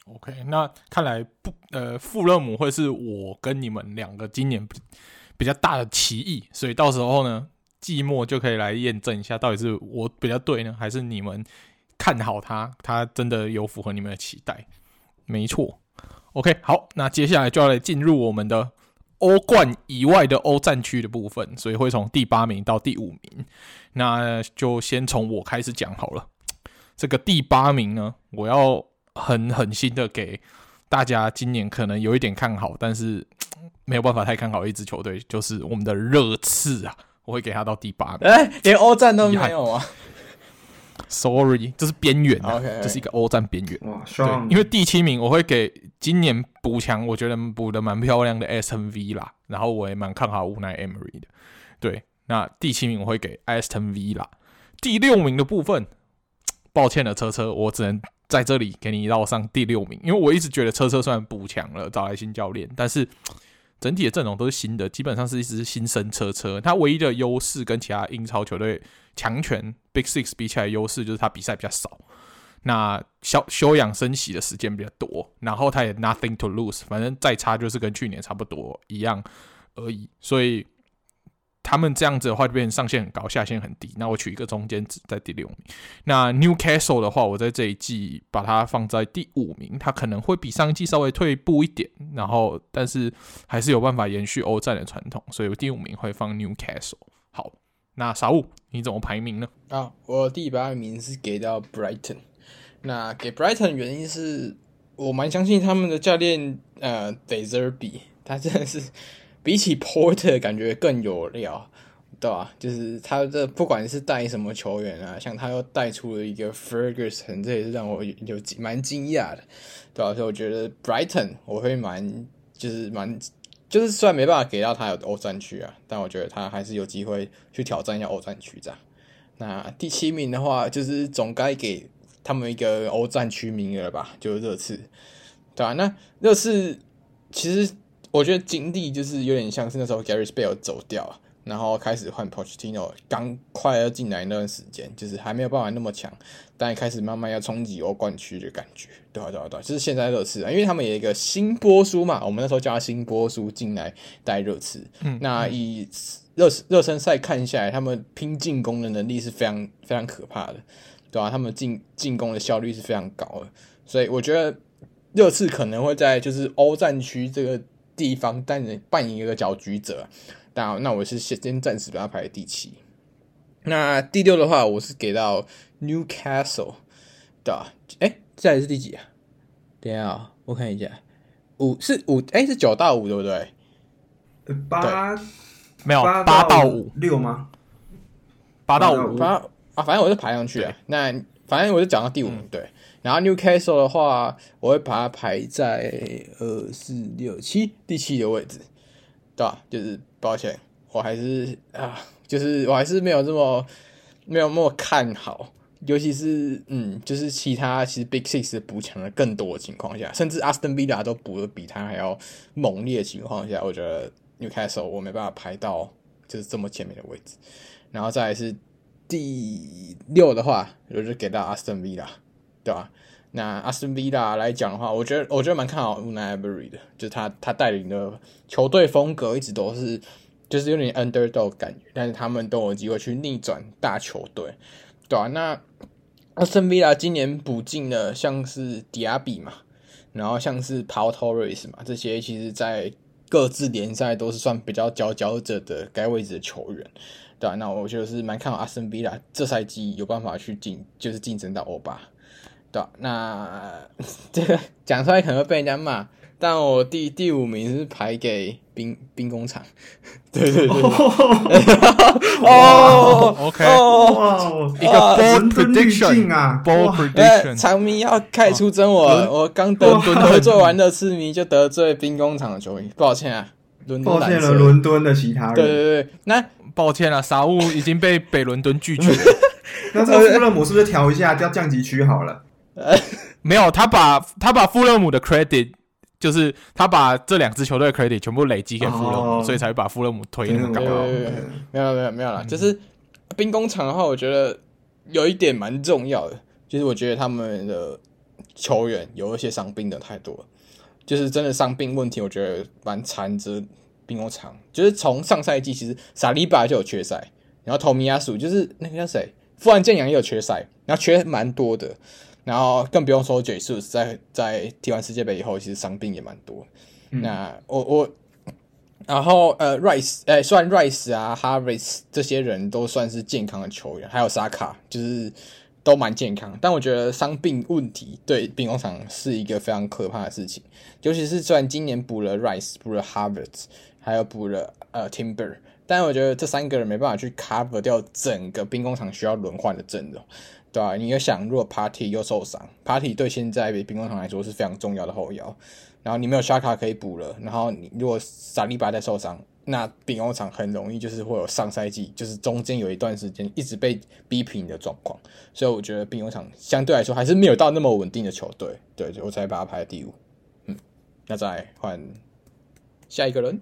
，OK，那看来不呃，富勒姆会是我跟你们两个今年比较大的歧义，所以到时候呢，季末就可以来验证一下，到底是我比较对呢，还是你们看好他，他真的有符合你们的期待？没错，OK，好，那接下来就要来进入我们的。欧冠以外的欧战区的部分，所以会从第八名到第五名，那就先从我开始讲好了。这个第八名呢，我要很狠心的给大家，今年可能有一点看好，但是 没有办法太看好一支球队，就是我们的热刺啊，我会给他到第八名。哎、欸，连欧战都没有啊！Sorry，这是边缘啊，这.是一个欧战边缘。哇，对，因为第七名我会给今年补强，我觉得补的蛮漂亮的 Aston Villa，然后我也蛮看好无奈 Emery 的。对，那第七名我会给 Aston Villa。第六名的部分，抱歉了，车车，我只能在这里给你绕上第六名，因为我一直觉得车车虽然补强了，找来新教练，但是整体的阵容都是新的，基本上是一支新生车车。他唯一的优势跟其他英超球队强权 Big Six 比起来，优势就是他比赛比较少，那休休养生息的时间比较多，然后他也 nothing to lose，反正再差就是跟去年差不多一样而已，所以。他们这样子的话，就变成上限很高，下限很低。那我取一个中间值，在第六名。那 Newcastle 的话，我在这一季把它放在第五名，它可能会比上一季稍微退步一点，然后但是还是有办法延续欧战的传统，所以我第五名会放 Newcastle。好，那傻物你怎么排名呢？啊，我第八名是给到 Brighton。那给 Brighton 的原因是我蛮相信他们的教练，呃，De Zerbi，他真的是。比起 Porter 感觉更有料，对吧？就是他这不管是带什么球员啊，像他又带出了一个 Ferguson，这也是让我有蛮惊讶的，对吧？所以我觉得 Brighton 我会蛮就是蛮就是虽然没办法给到他有欧战区啊，但我觉得他还是有机会去挑战一下欧战区这样。那第七名的话，就是总该给他们一个欧战区名额吧，就是热刺，对吧？那热刺其实。我觉得经历就是有点像是那时候 Gareth Bale 走掉，然后开始换 Pochettino，刚快要进来那段时间，就是还没有办法那么强，但开始慢慢要冲击欧冠区的感觉，对啊对啊对啊，就是现在热刺啊，因为他们有一个新波叔嘛，我们那时候叫他新波叔进来带热刺，嗯，那以热热身赛看下来，他们拼进攻的能力是非常非常可怕的，对吧？他们进进攻的效率是非常高的，所以我觉得热刺可能会在就是欧战区这个。地方担任扮演一个搅局者，那那我是先先暂时把它排在第七。那第六的话，我是给到 Newcastle 的，哎、欸，这还是第几啊？等一下，我看一下，五是五，哎、欸，是九到五对不对？八没有八到五六吗？八到五八啊，反正我是排上去了。那反正我就讲到第五，嗯、对。然后 Newcastle 的话，我会把它排在二四六七第七的位置，对吧？就是抱歉，我还是啊，就是我还是没有这么没有那么看好，尤其是嗯，就是其他其实 Big Six 补强的更多的情况下，甚至 Aston Villa 都补的比他还要猛烈的情况下，我觉得 Newcastle 我没办法排到就是这么前面的位置。然后再是第六的话，我就给到 Aston Villa。对吧？那阿斯比拉来讲的话，我觉得我觉得蛮看好 Unai Emery 的，就是他他带领的球队风格一直都是就是有点 underdog 感觉，但是他们都有机会去逆转大球队，对吧？那阿斯比拉今年补进了像是迪亚比嘛，然后像是 Pau Torres 嘛，这些其实在各自联赛都是算比较佼佼者的该位置的球员，对吧？那我就是蛮看好阿斯比拉这赛季有办法去进，就是竞争到欧巴。对，那这个讲出来可能会被人家骂，但我第第五名是排给兵兵工厂，对对对，哦，OK，一个 bold prediction 啊，bold prediction，长迷要开出征我，我刚得得罪完的痴迷就得罪兵工厂的球迷，抱歉啊，抱歉了伦敦的其他人，对对对，那 抱歉了，傻物已经被北伦敦拒绝，那这个富勒姆是不是调一下叫降级区好了？呃，没有，他把他把富勒姆的 credit，就是他把这两支球队的 credit 全部累积给富勒姆，oh, 所以才会把富勒姆推那么高。没有没有没有啦，就是兵工厂的话，我觉得有一点蛮重要的，就是我觉得他们的球员有一些伤病的太多了，就是真的伤病问题，我觉得蛮缠着兵工厂。就是从上赛季其实萨利巴就有缺赛，然后托米亚苏就是那个叫谁，富兰健洋也有缺赛，然后缺蛮多的。然后更不用说，Jesus 在在踢完世界杯以后，其实伤病也蛮多。嗯、那我我，然后呃，Rice，哎，虽然 Rice 啊，Harvest 这些人都算是健康的球员，还有萨卡，就是都蛮健康。但我觉得伤病问题对兵工厂是一个非常可怕的事情，尤其是虽然今年补了 Rice，补了 Harvest，还有补了呃 Timber，但我觉得这三个人没办法去 cover 掉整个兵工厂需要轮换的阵容。对，你要想，如果 Party 又受伤，Party 对现在兵工厂来说是非常重要的后腰。然后你没有沙卡可以补了，然后你如果萨利巴再受伤，那兵工厂很容易就是会有上赛季就是中间有一段时间一直被逼平的状况。所以我觉得兵工厂相对来说还是没有到那么稳定的球队。对，我才把它排第五。嗯，那再换下一个人。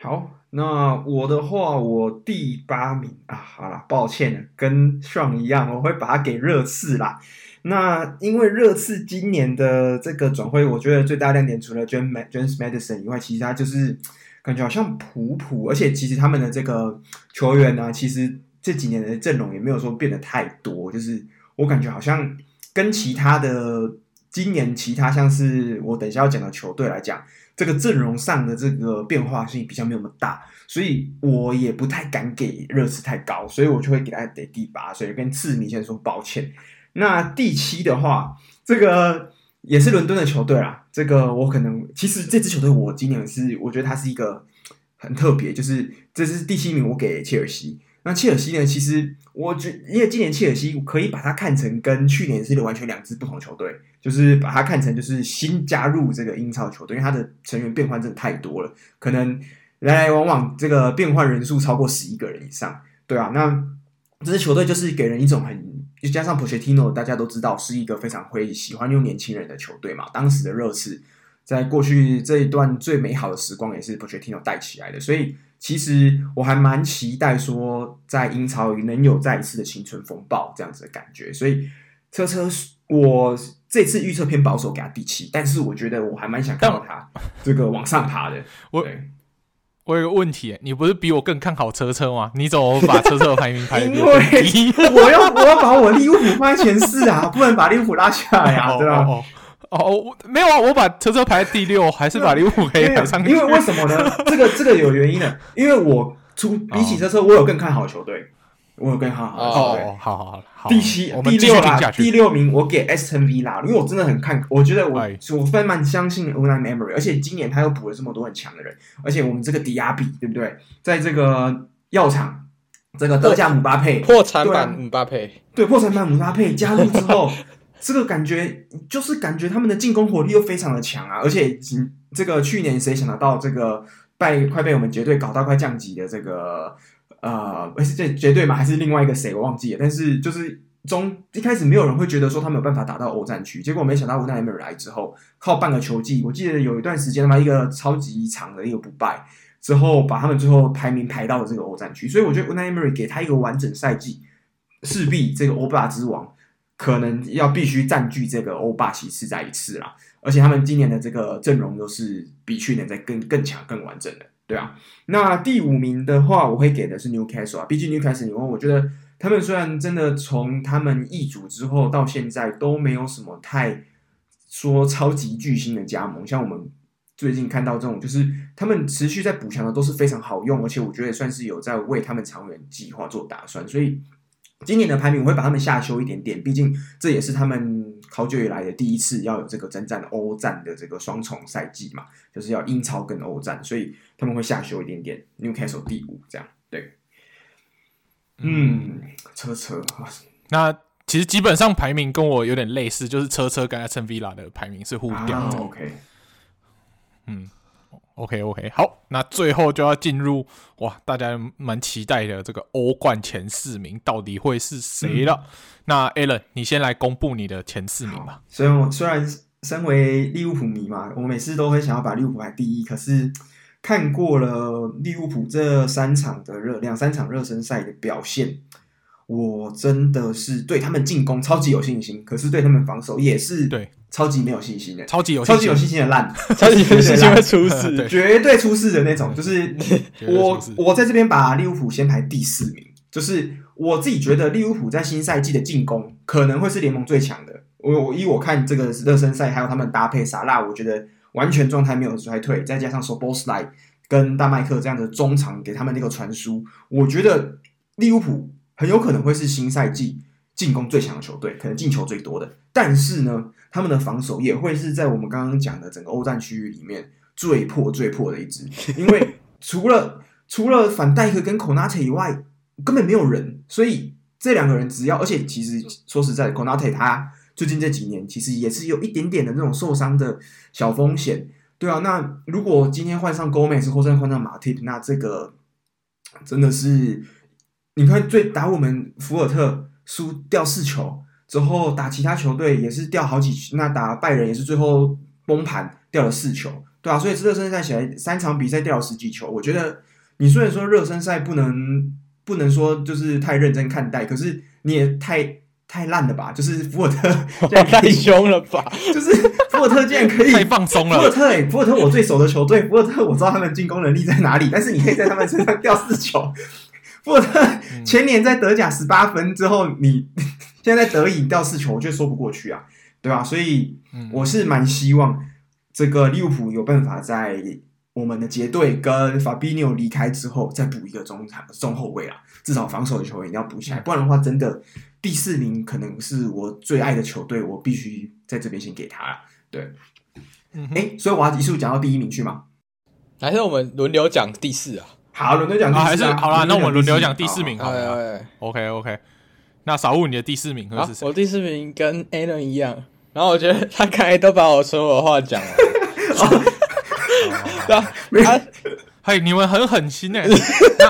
好，那我的话，我第八名啊，好啦，抱歉，跟 Sean 一样，我会把它给热刺啦。那因为热刺今年的这个转会，我觉得最大亮点除了 James James Madison 以外，其他就是感觉好像普普，而且其实他们的这个球员呢、其实这几年的阵容也没有说变得太多，就是我感觉好像跟其他的今年其他像是我等一下要讲的球队来讲。这个阵容上的这个变化性比较没有那么大，所以我也不太敢给热刺太高，所以我就会给他给第八，所以跟刺迷先说抱歉。那第七的话，这个也是伦敦的球队啦，这个我可能其实这支球队我今年是我觉得它是一个很特别，就是这是第七名，我给切尔西。那切尔西呢？其实我觉，因为今年切尔西可以把它看成跟去年是完全两支不同球队，就是把它看成就是新加入这个英超球队，因为它的成员变换真的太多了，可能来来往往这个变换人数超过十一个人以上，对啊。那这支球队就是给人一种很，就加上普切蒂诺，大家都知道是一个非常会喜欢用年轻人的球队嘛。当时的热刺在过去这一段最美好的时光也是普切蒂诺带起来的，所以。其实我还蛮期待说，在英超能有再一次的青春风暴这样子的感觉，所以车车我这次预测偏保守，给他第七，但是我觉得我还蛮想看到他这个往上爬的。我我有个问题，你不是比我更看好车车吗？你怎么把车车的排名排第一？因为我要我要把我利物浦放在前四啊，不能把利物浦拉下来啊，对吧？哦，没有啊，我把车车排在第六，还是把利物浦可以排上去。因为为什么呢？这个这个有原因的，因为我出比起车车，我有更看好球队，我有更看好球队。哦，好好好，第七、第六啦，第六名我给 Aston Villa，因为我真的很看，我觉得我我非常相信 Unai Emery，而且今年他又补了这么多很强的人，而且我们这个迪亚比对不对？在这个药厂，这个德甲姆巴佩破产版姆巴佩，对破产版姆巴佩加入之后。这个感觉就是感觉他们的进攻火力又非常的强啊，而且这个去年谁想得到这个败快被我们绝对搞到快降级的这个呃，不是这绝对吗？还是另外一个谁我忘记了？但是就是中一开始没有人会觉得说他们有办法打到欧战区，结果没想到乌奈梅尔来之后，靠半个球季，我记得有一段时间嘛，一个超级长的一个不败之后，把他们最后排名排到了这个欧战区，所以我觉得乌奈梅尔给他一个完整赛季，势必这个欧霸之王。可能要必须占据这个欧霸其次再一次啦，而且他们今年的这个阵容都是比去年在更更强、更完整的，对啊。那第五名的话，我会给的是 Newcastle 啊，毕竟 Newcastle，你问我觉得他们虽然真的从他们易主之后到现在都没有什么太说超级巨星的加盟，像我们最近看到这种，就是他们持续在补强的都是非常好用，而且我觉得也算是有在为他们长远计划做打算，所以。今年的排名我会把他们下修一点点，毕竟这也是他们好久以来的第一次要有这个征战欧战的这个双重赛季嘛，就是要英超跟欧战，所以他们会下修一点点。Newcastle 第五这样，对，嗯，车车，那其实基本上排名跟我有点类似，就是车车跟 Aston Villa 的排名是互调的。啊，OK，嗯。OK OK，好，那最后就要进入哇，大家蛮期待的这个欧冠前四名到底会是谁了？嗯、那 Alan，你先来公布你的前四名吧。虽然我虽然身为利物浦迷嘛，我每次都会想要把利物浦排第一，可是看过了利物浦这三场的热两三场热身赛的表现。我真的是对他们进攻超级有信心，可是对他们防守也是对超级没有信心的，超级有超级有信心的烂，超级有信心会出事，绝对出事的那种。就是 我我在这边把利物浦先排第四名，就是我自己觉得利物浦在新赛季的进攻可能会是联盟最强的。我我依我看这个热身赛，还有他们搭配萨拉，我觉得完全状态没有衰退，再加上 Szoboszlai 跟大麦克这样的中场给他们那个传输，我觉得利物浦。很有可能会是新赛季进攻最强的球队，可能进球最多的。但是呢，他们的防守也会是在我们刚刚讲的整个欧战区域里面最破最破的一支。因为除了除了反戴克跟孔纳特以外，根本没有人。所以这两个人只要，而且其实说实在的，科纳特他最近这几年其实也是有一点点的那种受伤的小风险。对啊，那如果今天换上 Gomez 或者换上马蒂，那这个真的是。你看，最打我们福尔特输掉四球之后，打其他球队也是掉好几。那打拜仁也是最后崩盘掉了四球。对啊，所以热身赛起来三场比赛掉了十几球，我觉得你虽然说热身赛不能不能说就是太认真看待，可是你也太。太烂了吧！就是福尔特太凶了吧！就是福尔特竟然可以太放松了。福尔特、欸，福尔特，我最熟的球队，福尔特，我知道他们进攻能力在哪里，但是你可以在他们身上掉四球。福尔特前年在德甲十八分之后，你现在在德乙掉四球，我觉得说不过去啊，对吧？所以我是蛮希望这个利物浦有办法在我们的结队跟法比纽离开之后，再补一个中场中后卫啊，至少防守的球员一定要补起来，不然的话，真的。第四名可能是我最爱的球队，我必须在这边先给他。对，哎、所以我要一速讲到第一名去吗？还是我们轮流讲第四啊？好，轮流讲第四、啊啊。还是好啦，那我们轮流讲第四名好。好了。对对对 OK OK。那少物，你的第四名会是谁？我第四名跟 Alan 一样，然后我觉得他刚才都把我所有的话讲了。对啊，他。嘿，你们很狠心哎！那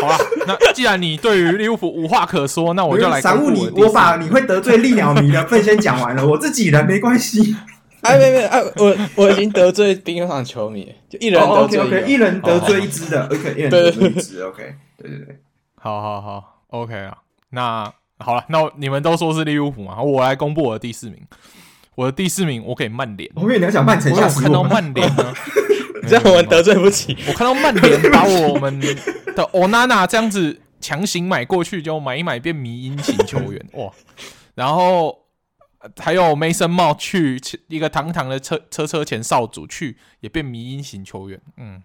好啊，那既然你对于利物浦无话可说，那我就来公布你。我把你会得罪利鸟迷的份先讲完了，我自己人没关系。哎，没没哎，我我已经得罪冰上球迷，就一人得罪一个，一人得罪一支的，OK，一人得罪一支，OK，对对对，好好好，OK 啊。那好了，那你们都说是利物浦嘛，我来公布我的第四名。我的第四名，我给曼联。我以为你要讲曼城，我看到曼联呢。这样我们得罪不起。我看到曼联把我 们的欧娜娜这样子强行买过去，就买一买变迷因型球员哇！然后还有梅森茂去一个堂堂的车车车前少主去也变迷因型球员。嗯，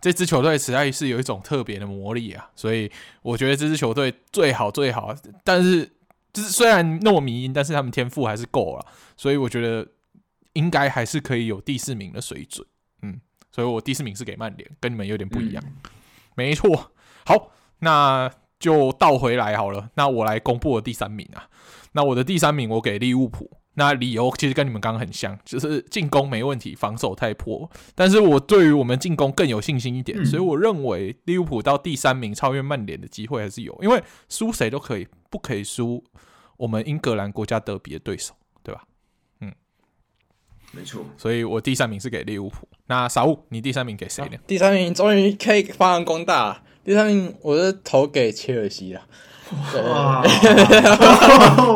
这支球队实在是有一种特别的魔力啊！所以我觉得这支球队最好最好，但是就是虽然那么迷因，但是他们天赋还是够了，所以我觉得应该还是可以有第四名的水准。嗯。所以我第四名是给曼联，跟你们有点不一样。嗯、没错，好，那就倒回来好了。那我来公布我第三名啊。那我的第三名我给利物浦。那理由其实跟你们刚刚很像，就是进攻没问题，防守太破。但是我对于我们进攻更有信心一点，嗯、所以我认为利物浦到第三名超越曼联的机会还是有。因为输谁都可以，不可以输我们英格兰国家德比的对手。对吧？嗯没错，所以我第三名是给利物浦。那傻物，你第三名给谁呢？第三名终于可以发扬光大了。第三名我是投给切尔西了。哇，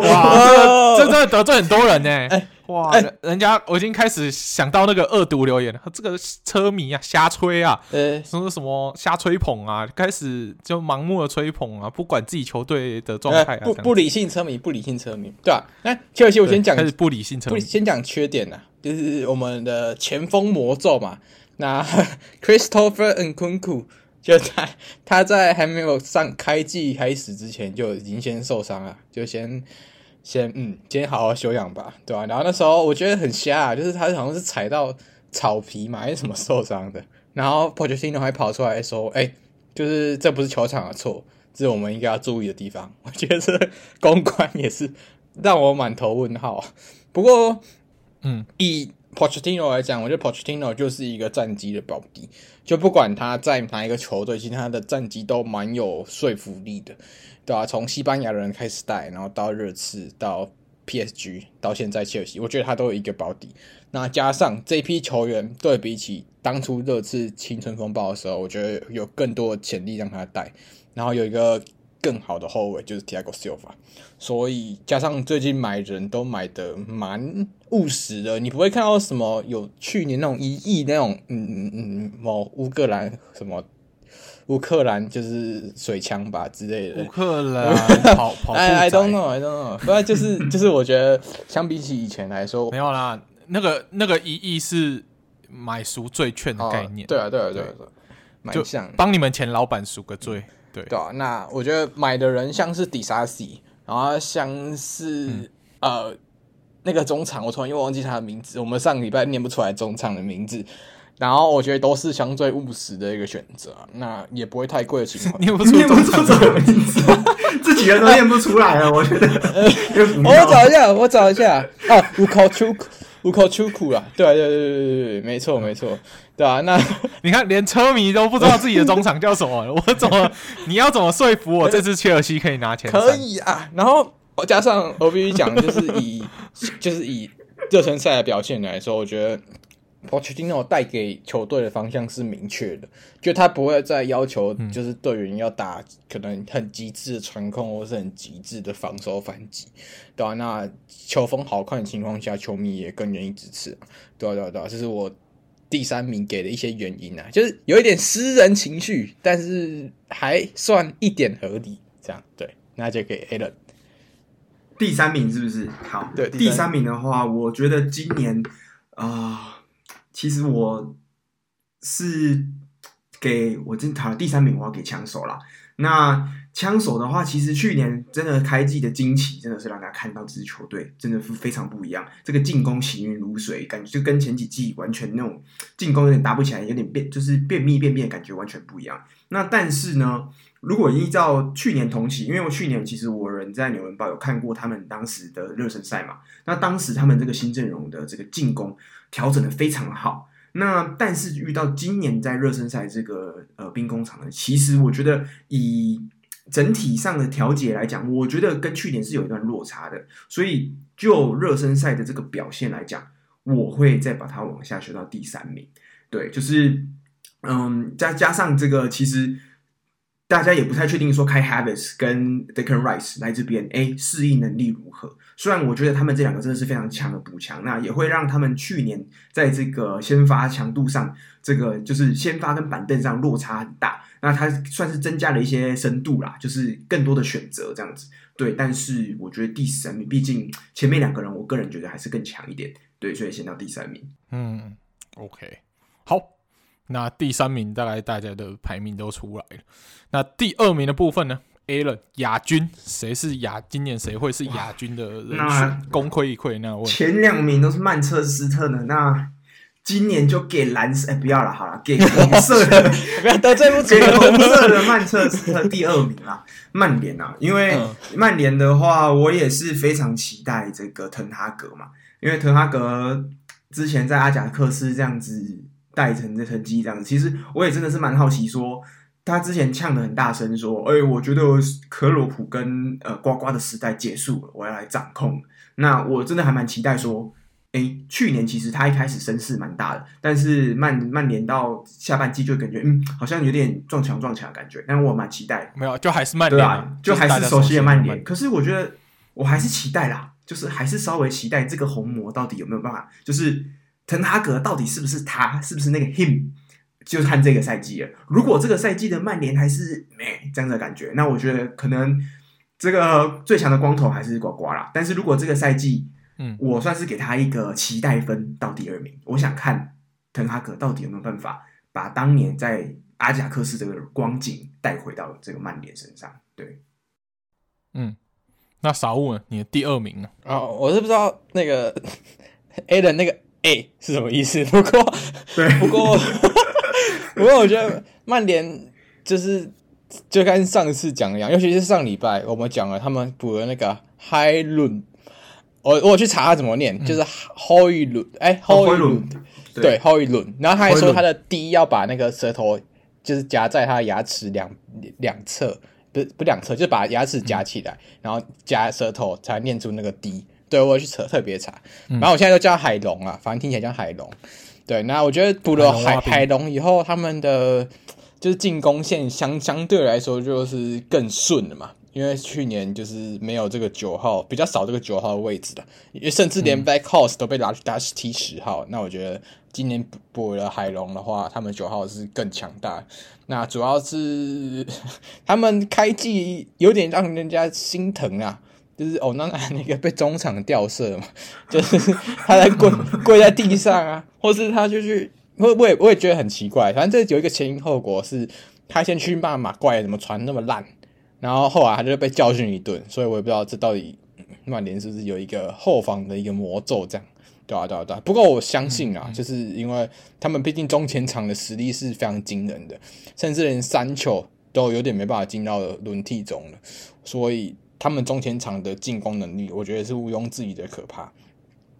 哇，这真的得罪很多人呢。欸哇！人家我已经开始想到那个恶毒留言了，这个车迷啊，瞎吹啊，呃，什么什么瞎吹捧啊，开始就盲目的吹捧啊，不管自己球队的状态啊，不不理性车迷，不理性车迷，对吧？那切尔西我先讲，开始不理性车迷，先讲缺点呐，就是我们的前锋魔咒嘛。那 Christopher Nkunku 就在他在还没有上开季开始之前就已经先受伤了，就先。先嗯，今天好好休养吧，对吧、啊？然后那时候我觉得很瞎啊，就是他好像是踩到草皮嘛，还是什么受伤的。然后 Pochettino 还跑出来说：“哎、欸，就是这不是球场的错，这是我们应该要注意的地方。”我觉得这公关也是让我满头问号。不过，嗯，以 Pochettino 来讲，我觉得 Pochettino 就是一个战绩的保底，就不管他在哪一个球队，其实他的战绩都蛮有说服力的。对啊，从西班牙人开始带，然后到热刺，到 PSG，到现在切尔西，我觉得他都有一个保底。那加上这批球员，对比起当初热刺青春风暴的时候，我觉得有更多的潜力让他带。然后有一个更好的后卫就是 Thiago Silva，所以加上最近买人都买的蛮务实的，你不会看到什么有去年那种一亿那种，嗯嗯嗯，某乌克兰什么。乌克兰就是水枪吧之类的。乌克兰跑跑步，I don't know, I don't know。不然就是就是，我觉得相比起以前来说，没有啦。那个那个一亿是买赎罪券的概念。哦、对啊，对啊，对啊，蛮像。帮你们前老板赎个罪。对对啊，那我觉得买的人像是迪沙西，然后像是、嗯、呃那个中场，我突然又忘记他的名字。我们上礼拜念不出来中场的名字。然后我觉得都是相对务实的一个选择，那也不会太贵的情况。念不出中场的名字，自己人都念不出来了。我觉得，我找一下，我找一下啊，乌考丘库，乌考丘库啊，对对对对对对，没错没错，对啊。那 你看，连车迷都不知道自己的中场叫什么，我怎么你要怎么说服我这支切尔西可以拿钱？可以啊。然后我加上我必须讲，就是以 就是以热身赛的表现来说，我觉得。波切蒂诺带给球队的方向是明确的，就他不会再要求就是队员要打可能很极致的传控或是很极致的防守反击，对吧、啊？那球风好看的情况下，球迷也更愿意支持，对吧、啊？对吧、啊？对、啊？这是我第三名给的一些原因啊，就是有一点私人情绪，但是还算一点合理，这样对，那就给 Allen。第三名是不是？好，对，第三名的话，我觉得今年啊、呃，其实我是给我真讨第三名，我要给枪手啦。那枪手的话，其实去年真的开季的惊奇，真的是让大家看到这支球队真的是非常不一样。这个进攻行云流水，感觉就跟前几季完全那种进攻有点搭不起来，有点变，就是便秘便便的感觉完全不一样。那但是呢，如果依照去年同期，因为我去年其实我人在纽伦堡有看过他们当时的热身赛嘛，那当时他们这个新阵容的这个进攻调整的非常好。那但是遇到今年在热身赛这个呃兵工厂呢，其实我觉得以整体上的调节来讲，我觉得跟去年是有一段落差的。所以就热身赛的这个表现来讲，我会再把它往下修到第三名。对，就是嗯，加加上这个其实。大家也不太确定说开 Havertz 跟 Declan Rice 来这边，哎，适应能力如何？虽然我觉得他们这两个真的是非常强的补强，那也会让他们去年在这个先发强度上，这个就是先发跟板凳上落差很大。那他算是增加了一些深度啦，就是更多的选择这样子。对，但是我觉得第三名，毕竟前面两个人，我个人觉得还是更强一点。对，所以先到第三名。嗯，OK，好。那第三名大概大家的排名都出来了。那第二名的部分呢？Allen 亚军，谁是亚？今年谁会是亚军的人？那功亏一篑。那问前两名都是曼彻斯特的，那今年就给蓝色，哎，不要了，好了，给 红色的，不要得罪不起，给红色的曼彻斯特第二名啦。曼联啊，因为曼联的话，我也是非常期待这个滕哈格嘛，因为滕哈格之前在阿贾克斯这样子。带成这成绩这样子，其实我也真的是蛮好奇说，他之前呛得很大声，说：“哎，我觉得克洛普跟呃呱呱的时代结束了，我要来掌控。”那我真的还蛮期待说，哎，去年其实他一开始声势蛮大的，但是曼曼联到下半季就感觉嗯，好像有点撞墙撞墙的感觉。但我蛮期待，没有，就还是曼联，就还是熟悉的曼联。可是我觉得我还是期待啦，就是还是稍微期待这个红魔到底有没有办法，就是。滕哈格到底是不是他？是不是那个 him？就看这个赛季了。如果这个赛季的曼联还是没这样的感觉，那我觉得可能这个最强的光头还是呱呱啦。但是如果这个赛季，嗯，我算是给他一个期待分到第二名。嗯、我想看滕哈格到底有没有办法把当年在阿贾克斯这个光景带回到这个曼联身上。对，嗯，那傻物呢？你的第二名呢？哦，我是不知道那个 A 的那个。哎、欸，是什么意思？不过，对，不过，不过，我觉得曼联就是就跟上次讲的一样，尤其是上礼拜我们讲了，他们补了那个 High 伦，我我去查他怎么念，嗯、就是 Hoy 伦，哎、欸、Hoy 伦，对。Hoy 伦，然后他还说他的 D 要把那个舌头就是夹在他的牙齿两两侧，不不两侧，就把牙齿夹起来，嗯、然后夹舌头才念出那个 D。对，我去扯特别查，然后我现在都叫海龙啊，反正听起来叫海龙。对，那我觉得补了海海龙以后，他们的就是进攻线相相对来说就是更顺了嘛，因为去年就是没有这个九号，比较少这个九号的位置的，也甚至连 Black Horse 都被拉去打踢十号。那我觉得今年补了海龙的话，他们九号是更强大。那主要是 他们开季有点让人家心疼啊。就是哦，那 那个被中场吊射嘛，就是他在跪跪在地上啊，或是他就去，我我也我也觉得很奇怪。反正这有一个前因后果，是他先去骂马怪怎么传那么烂，然后后来他就被教训一顿。所以我也不知道这到底曼联是不是有一个后防的一个魔咒这样，对啊对啊对啊。不过我相信啊，就是因为他们毕竟中前场的实力是非常惊人的，甚至连三球都有点没办法进到轮替中了，所以。他们中前场的进攻能力，我觉得是毋庸置疑的可怕。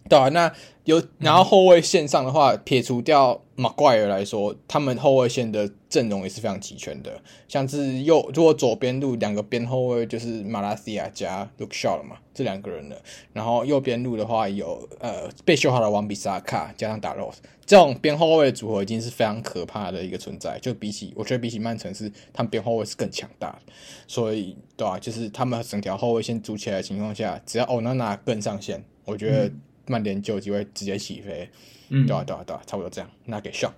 对啊，那有然后后卫线上的话，嗯、撇除掉马怪尔来说，他们后卫线的阵容也是非常齐全的。像是右如果左边路两个边后卫就是马拉西亚加 Luke Shaw 了嘛，这两个人了。然后右边路的话有呃被修好的王比萨卡加上达洛斯，这种边后卫的组合已经是非常可怕的一个存在。就比起我觉得比起曼城是他们边后卫是更强大的。所以对啊，就是他们整条后卫线组起来的情况下，只要欧娜娜跟上线，我觉得、嗯。曼联就有机会直接起飞，嗯，对啊，对啊，对啊，差不多这样。那给上，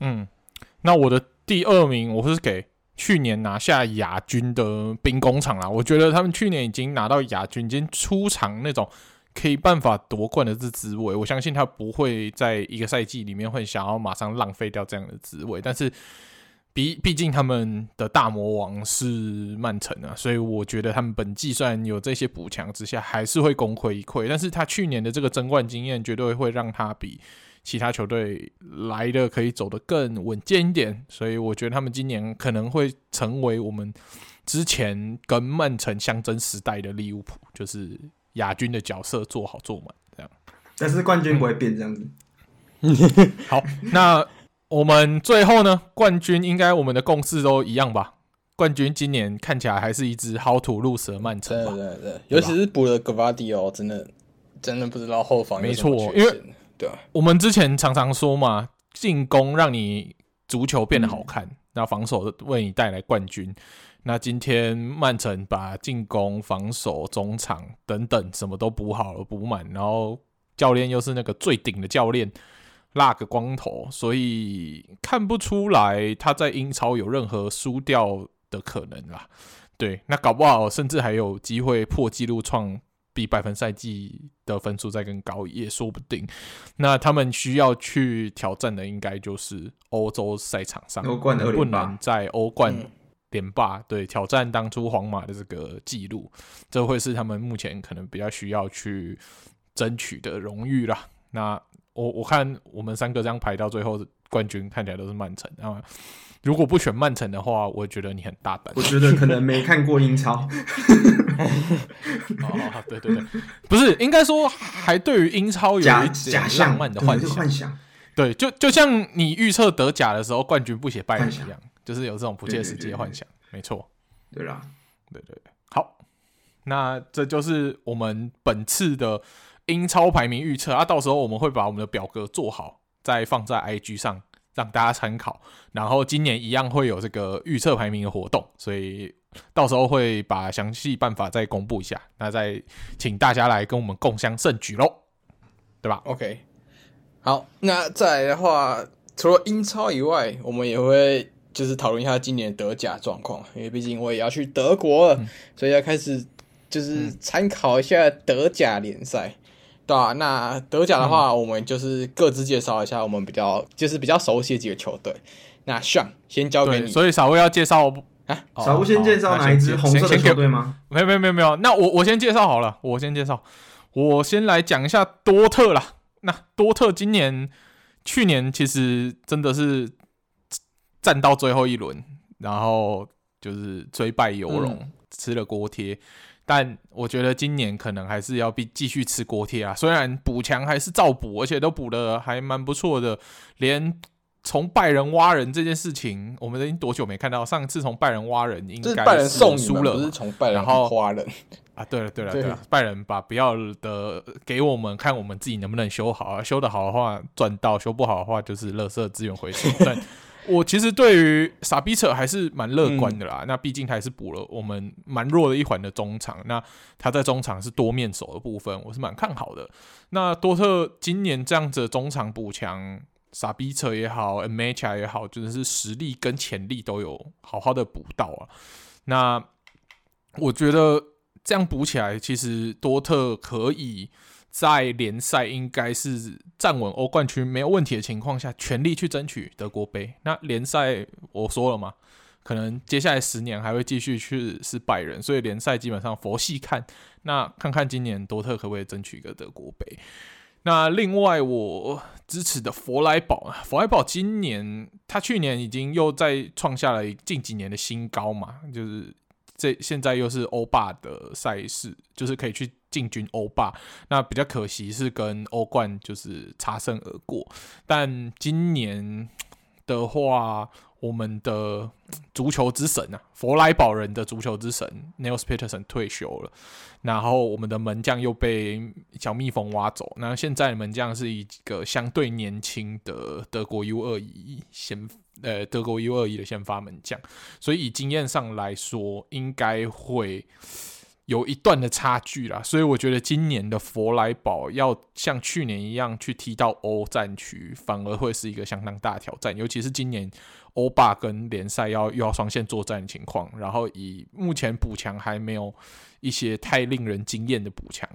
嗯，那我的第二名我是给去年拿下亚军的兵工厂啦。我觉得他们去年已经拿到亚军，已经出场那种可以办法夺冠的这滋味。我相信他不会在一个赛季里面会想要马上浪费掉这样的滋味，但是。毕毕竟他们的大魔王是曼城啊，所以我觉得他们本季虽然有这些补强之下，还是会功亏一篑。但是他去年的这个争冠经验，绝对会让他比其他球队来的可以走得更稳健一点。所以我觉得他们今年可能会成为我们之前跟曼城相争时代的利物浦，就是亚军的角色做好做满这样。但是冠军不会变这样子。嗯、好，那。我们最后呢，冠军应该我们的共识都一样吧？冠军今年看起来还是一支 How to lose 的曼城吧？对对对，尤其是补了 Gvardiol 真的真的不知道后防。没错，因为对啊，我们之前常常说嘛，进攻让你足球变得好看，那、嗯、防守为你带来冠军。那今天曼城把进攻、防守、中场等等什么都补好了，补满，然后教练又是那个最顶的教练。拉个光头，所以看不出来他在英超有任何输掉的可能啦。对，那搞不好甚至还有机会破纪录，创比百分赛季的分数再更高也说不定。那他们需要去挑战的，应该就是欧洲赛场上，欧冠能不能在欧冠连霸？嗯、对，挑战当初皇马的这个纪录，这会是他们目前可能比较需要去争取的荣誉啦。那。我我看我们三个这样排到最后的冠军，看起来都是曼城啊。如果不选曼城的话，我觉得你很大胆。我觉得可能没看过英超。哦，对对对，不是，应该说还对于英超有一点浪漫的幻想。幻想对，就就像你预测德甲的时候，冠军不写拜仁一样，就是有这种不切实际的幻想。没错，对啦，对对对，好，那这就是我们本次的。英超排名预测啊，到时候我们会把我们的表格做好，再放在 IG 上让大家参考。然后今年一样会有这个预测排名的活动，所以到时候会把详细办法再公布一下。那再请大家来跟我们共襄盛举喽，对吧？OK，好，那再来的话，除了英超以外，我们也会就是讨论一下今年德甲状况，因为毕竟我也要去德国了，嗯、所以要开始就是参考一下德甲联赛。对啊，那德甲的话，嗯、我们就是各自介绍一下我们比较就是比较熟悉的几个球队。那 Sean 先交给你，所以小吴要介绍啊，小吴先介绍哪一支红色的球队吗？没有没有没有没有，那我我先介绍好了，我先介绍，我先来讲一下多特啦。那多特今年去年其实真的是战到最后一轮，然后就是虽败犹荣，嗯、吃了锅贴。但我觉得今年可能还是要必继续吃锅贴啊！虽然补强还是照补，而且都补的还蛮不错的。连从拜仁挖人这件事情，我们已经多久没看到？上次从拜仁挖人，应该是拜仁送输了，不是从拜仁挖人啊？对了对了对了，拜仁把不要的给我们，看我们自己能不能修好啊！修得好的话赚到，修不好的话就是垃圾资源回收。但我其实对于傻逼扯还是蛮乐观的啦。那毕竟他还是补了我们蛮弱的一环的中场。那他在中场是多面手的部分，我是蛮看好的。那多特今年这样子的中场补强，傻逼扯也好，Nmecha 也好，真就是实力跟潜力都有好好的补到啊。那我觉得这样补起来，其实多特可以。在联赛应该是站稳欧冠区没有问题的情况下，全力去争取德国杯。那联赛我说了嘛，可能接下来十年还会继续去是拜仁，所以联赛基本上佛系看。那看看今年多特可不可以争取一个德国杯。那另外我支持的佛莱堡啊，弗莱堡今年他去年已经又再创下了近几年的新高嘛，就是。这现在又是欧霸的赛事，就是可以去进军欧霸。那比较可惜是跟欧冠就是擦身而过。但今年的话，我们的足球之神啊，佛莱堡人的足球之神 Nils Petersen 退休了，然后我们的门将又被小蜜蜂挖走。那现在门将是一个相对年轻的德国 U 二一先，呃，德国 U 二一的先发门将，所以以经验上来说，应该会。有一段的差距啦，所以我觉得今年的佛莱堡要像去年一样去踢到欧战区，反而会是一个相当大挑战。尤其是今年欧霸跟联赛要又要双线作战的情况，然后以目前补强还没有一些太令人惊艳的补强，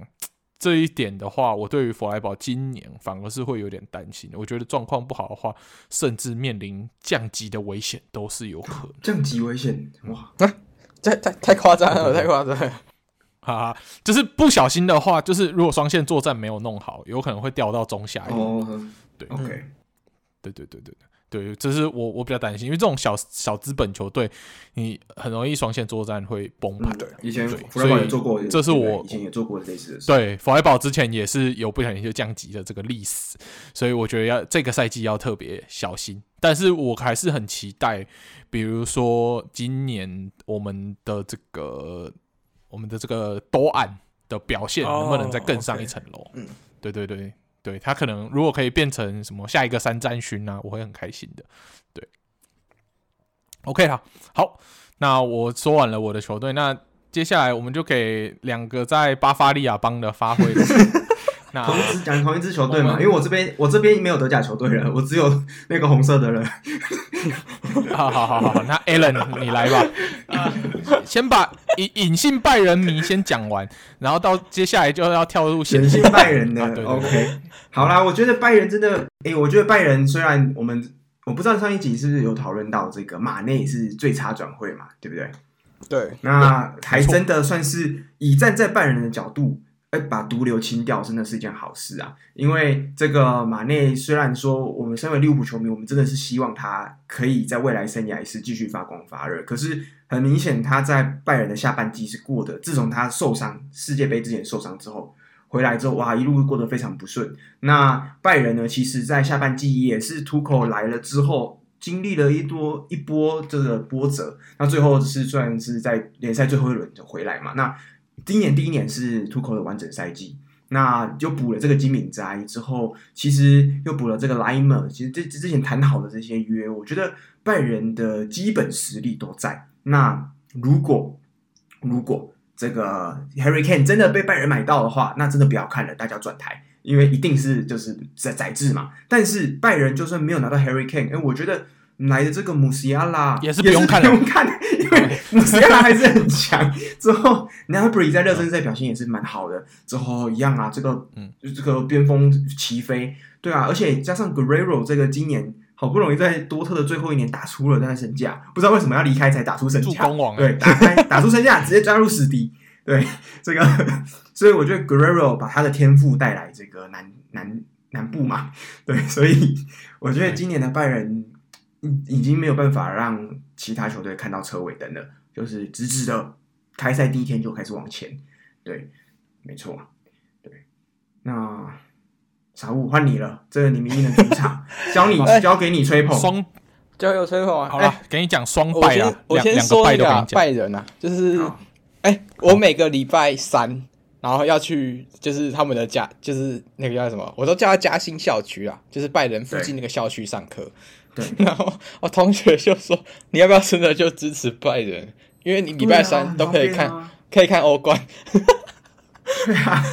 这一点的话，我对于弗莱堡今年反而是会有点担心。我觉得状况不好的话，甚至面临降级的危险都是有可能。降级危险哇，啊，这太太夸张了，太夸张了。哈哈，就是不小心的话，就是如果双线作战没有弄好，有可能会掉到中下游。哦，对，OK，对对对对对，这是我我比较担心，因为这种小小资本球队，你很容易双线作战会崩盘。对，以前弗莱堡也做过，这是我以前也做过类似的事。对，弗莱堡之前也是有不小心就降级的这个历史，所以我觉得要这个赛季要特别小心。但是我还是很期待，比如说今年我们的这个。我们的这个多安的表现能不能再更上一层楼？嗯，对对对对，他可能如果可以变成什么下一个三战勋啊，我会很开心的。对，OK 好，好，那我说完了我的球队，那接下来我们就给两个在巴伐利亚帮的发挥。那同一支讲同一支球队嘛，因为我这边我这边没有德甲球队了，我只有那个红色的人。好好好好，那 Alan 你来吧。啊，先把隐隐性拜仁迷先讲完，然后到接下来就要跳入显性拜仁的。OK，好啦，我觉得拜仁真的，哎、欸，我觉得拜仁虽然我们我不知道上一集是不是有讨论到这个马内是最差转会嘛，对不对？对，那还真的算是以站在拜仁的角度。哎，把毒瘤清掉真的是一件好事啊！因为这个马内虽然说我们身为利物浦球迷，我们真的是希望他可以在未来生涯是继续发光发热。可是很明显，他在拜仁的下半季是过的。自从他受伤世界杯之前受伤之后，回来之后哇，一路过得非常不顺。那拜仁呢，其实在下半季也是图口来了之后，经历了一多一波这个波折。那最后是算是在联赛最后一轮就回来嘛？那。今年第一年是图克的完整赛季，那就补了这个金敏斋之后，其实又补了这个莱默。其实这之前谈好的这些约，我觉得拜仁的基本实力都在。那如果如果这个 Harry Kane 真的被拜仁买到的话，那真的不要看了，大家转台，因为一定是就是在宰制嘛。但是拜仁就算没有拿到 Harry Kane，哎，我觉得。来的这个姆西亚拉也是不用看，不用看，因为姆西亚拉还是很强。之后 Gnabry 在热身赛表现也是蛮好的。之后一样啊，这个嗯，这个边锋齐飞，对啊，而且加上 Guerrero 这个今年好不容易在多特的最后一年打出了他的身价，不知道为什么要离开才打出身价，对，打开 打出身价直接加入死敌，对这个，所以我觉得 Guerrero 把他的天赋带来这个南南南部嘛，对，所以我觉得今年的拜仁。已经没有办法让其他球队看到车尾灯了，就是直直的开赛第一天就开始往前。对，没错，对。那傻物换你了，这个你明天的主场，交你 交给你吹捧，双交给我吹捧啊！好了，给你讲双败啊，我先说一个拜仁啊，就是哎，我每个礼拜三，然后要去，就是他们的家，就是那个叫什么，我都叫他嘉兴校区啊，就是拜仁附近那个校区上课。然后我同学就说：“你要不要真的就支持拜仁？因为你礼拜三都可以看，啊、可以看欧冠。”对啊，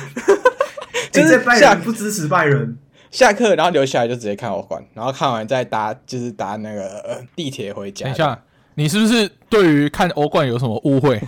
就是拜仁不支持拜仁，下课然后留下来就直接看欧冠，然后看完再搭就是搭那个地铁回家。等一下，你是不是对于看欧冠有什么误会？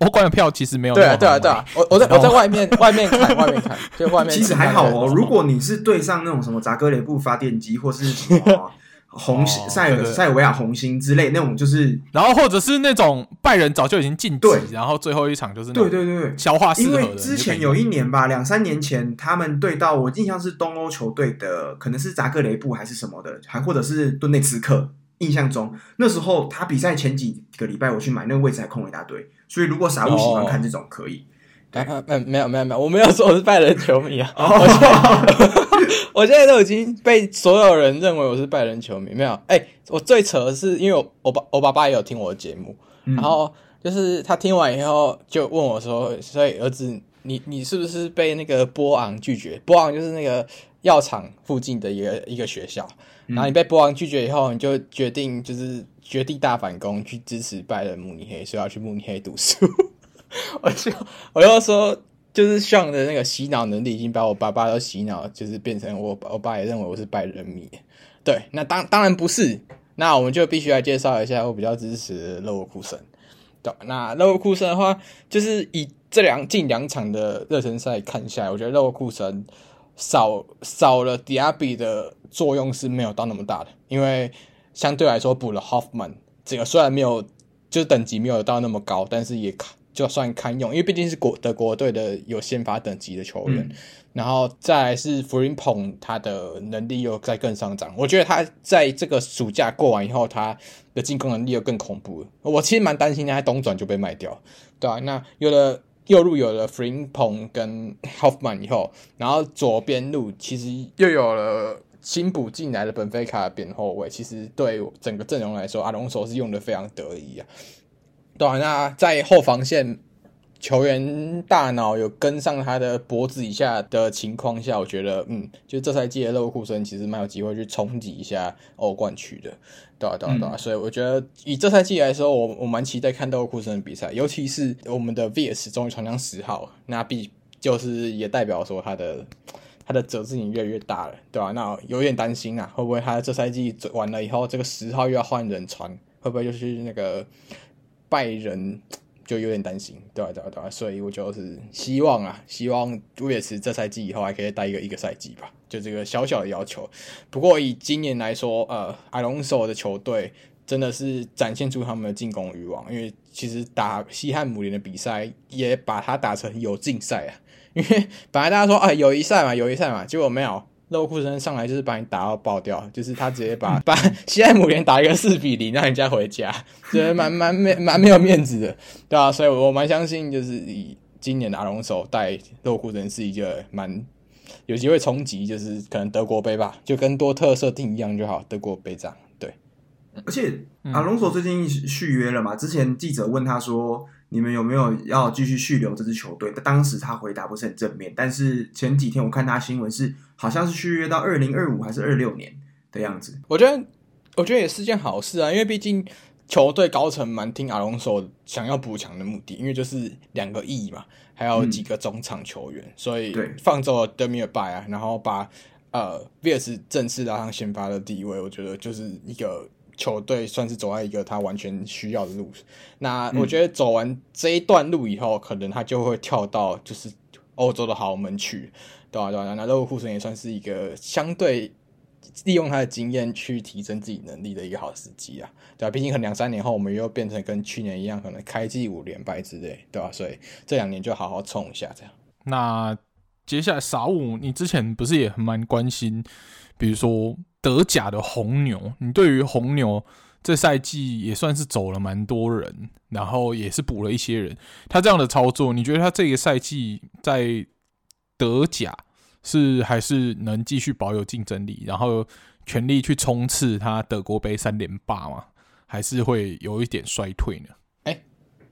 欧冠的票其实没有对啊，对啊，对啊。我我在我在外面外面看外面看，就外面其实还好哦。如果你是对上那种什么扎格雷布发电机或是什么。红星、塞尔、塞尔维亚红星之类那种，就是，然后或者是那种拜仁早就已经晋级，然后最后一场就是对对对消化式。因为之前有一年吧，两三年前他们对到我印象是东欧球队的，可能是扎格雷布还是什么的，还或者是顿内茨克印象中那时候他比赛前几个礼拜我去买那个位置还空了一大堆，所以如果傻物喜欢看这种可以。没有没有没有没有，我没有说我是拜仁球迷啊。哦，我现在都已经被所有人认为我是拜仁球迷。没有，哎、欸，我最扯的是，因为我我爸我爸爸也有听我的节目，嗯、然后就是他听完以后就问我说：“所以儿子，你你是不是被那个波昂拒绝？波昂就是那个药厂附近的一个一个学校，然后你被波昂拒绝以后，你就决定就是绝地大反攻，去支持拜仁慕尼黑，所以要去慕尼黑读书。”我就我就说，就是像的那个洗脑能力已经把我爸爸都洗脑，就是变成我我爸也认为我是拜仁迷。对，那当当然不是。那我们就必须来介绍一下我比较支持勒沃库森。对，那勒沃库森的话，就是以这两近两场的热身赛看下来，我觉得勒沃库森少少了迪亚比的作用是没有到那么大的，因为相对来说补了 Hoffman，这个虽然没有就是等级没有到那么高，但是也卡。就算堪用，因为毕竟是国德国队的有先发等级的球员，嗯、然后再来是福林蓬，他的能力又在更上涨。我觉得他在这个暑假过完以后，他的进攻能力又更恐怖了。我其实蛮担心他东转就被卖掉，对啊，那有了右路有了福林蓬跟 Hoffman 以后，然后左边路其实 又有了新补进来的本菲卡的边后卫，其实对整个阵容来说，阿隆索是用的非常得意啊。对啊，那在后防线球员大脑有跟上他的脖子以下的情况下，我觉得，嗯，就这赛季的勒沃库森其实蛮有机会去冲击一下欧冠区的，对啊，对啊，对啊，嗯、所以我觉得以这赛季来说，我我蛮期待看勒沃库森的比赛，尤其是我们的 VS 终于传上十号，那必就是也代表说他的他的责任越来越大了，对吧、啊？那有点担心啊，会不会他这赛季完了以后，这个十号又要换人传，会不会就是那个？拜仁就有点担心，对、啊？对、啊？对、啊？所以我就是希望啊，希望杜列茨这赛季以后还可以待一个一个赛季吧，就这个小小的要求。不过以今年来说，呃，阿隆索的球队真的是展现出他们的进攻欲望，因为其实打西汉姆联的比赛也把它打成友竞赛啊，因为本来大家说啊友谊赛嘛，友谊赛嘛，结果没有。勒沃库森上来就是把你打到爆掉，就是他直接把 把西汉姆联打一个四比零，让人家回家，觉得蛮蛮没蛮没有面子的，对啊，所以我蛮相信，就是以今年的阿隆索带肉库森是一个蛮有机会冲击，就是可能德国杯吧，就跟多特设定一样就好，德国杯这样，对。而且阿隆索最近续约了嘛？之前记者问他说。你们有没有要继续续留这支球队？当时他回答不是很正面，但是前几天我看他新闻是，好像是续约到二零二五还是二六年的样子。我觉得，我觉得也是件好事啊，因为毕竟球队高层蛮听阿隆索想要补强的目的，因为就是两个亿嘛，还有几个中场球员，嗯、所以放走了德米尔拜啊，然后把呃 VS 正式拉上先发的地位，我觉得就是一个。球队算是走在一个他完全需要的路，那我觉得走完这一段路以后，嗯、可能他就会跳到就是欧洲的豪门去，对、啊？对、啊？那勒沃库森也算是一个相对利用他的经验去提升自己能力的一个好时机啊，对吧、啊？毕竟可能两三年后我们又变成跟去年一样，可能开季五连败之类，对吧、啊？所以这两年就好好冲一下，这样。那接下来傻五，你之前不是也很蛮关心，比如说？德甲的红牛，你对于红牛这赛季也算是走了蛮多人，然后也是补了一些人。他这样的操作，你觉得他这个赛季在德甲是还是能继续保有竞争力，然后全力去冲刺他德国杯三连霸吗？还是会有一点衰退呢？哎、欸，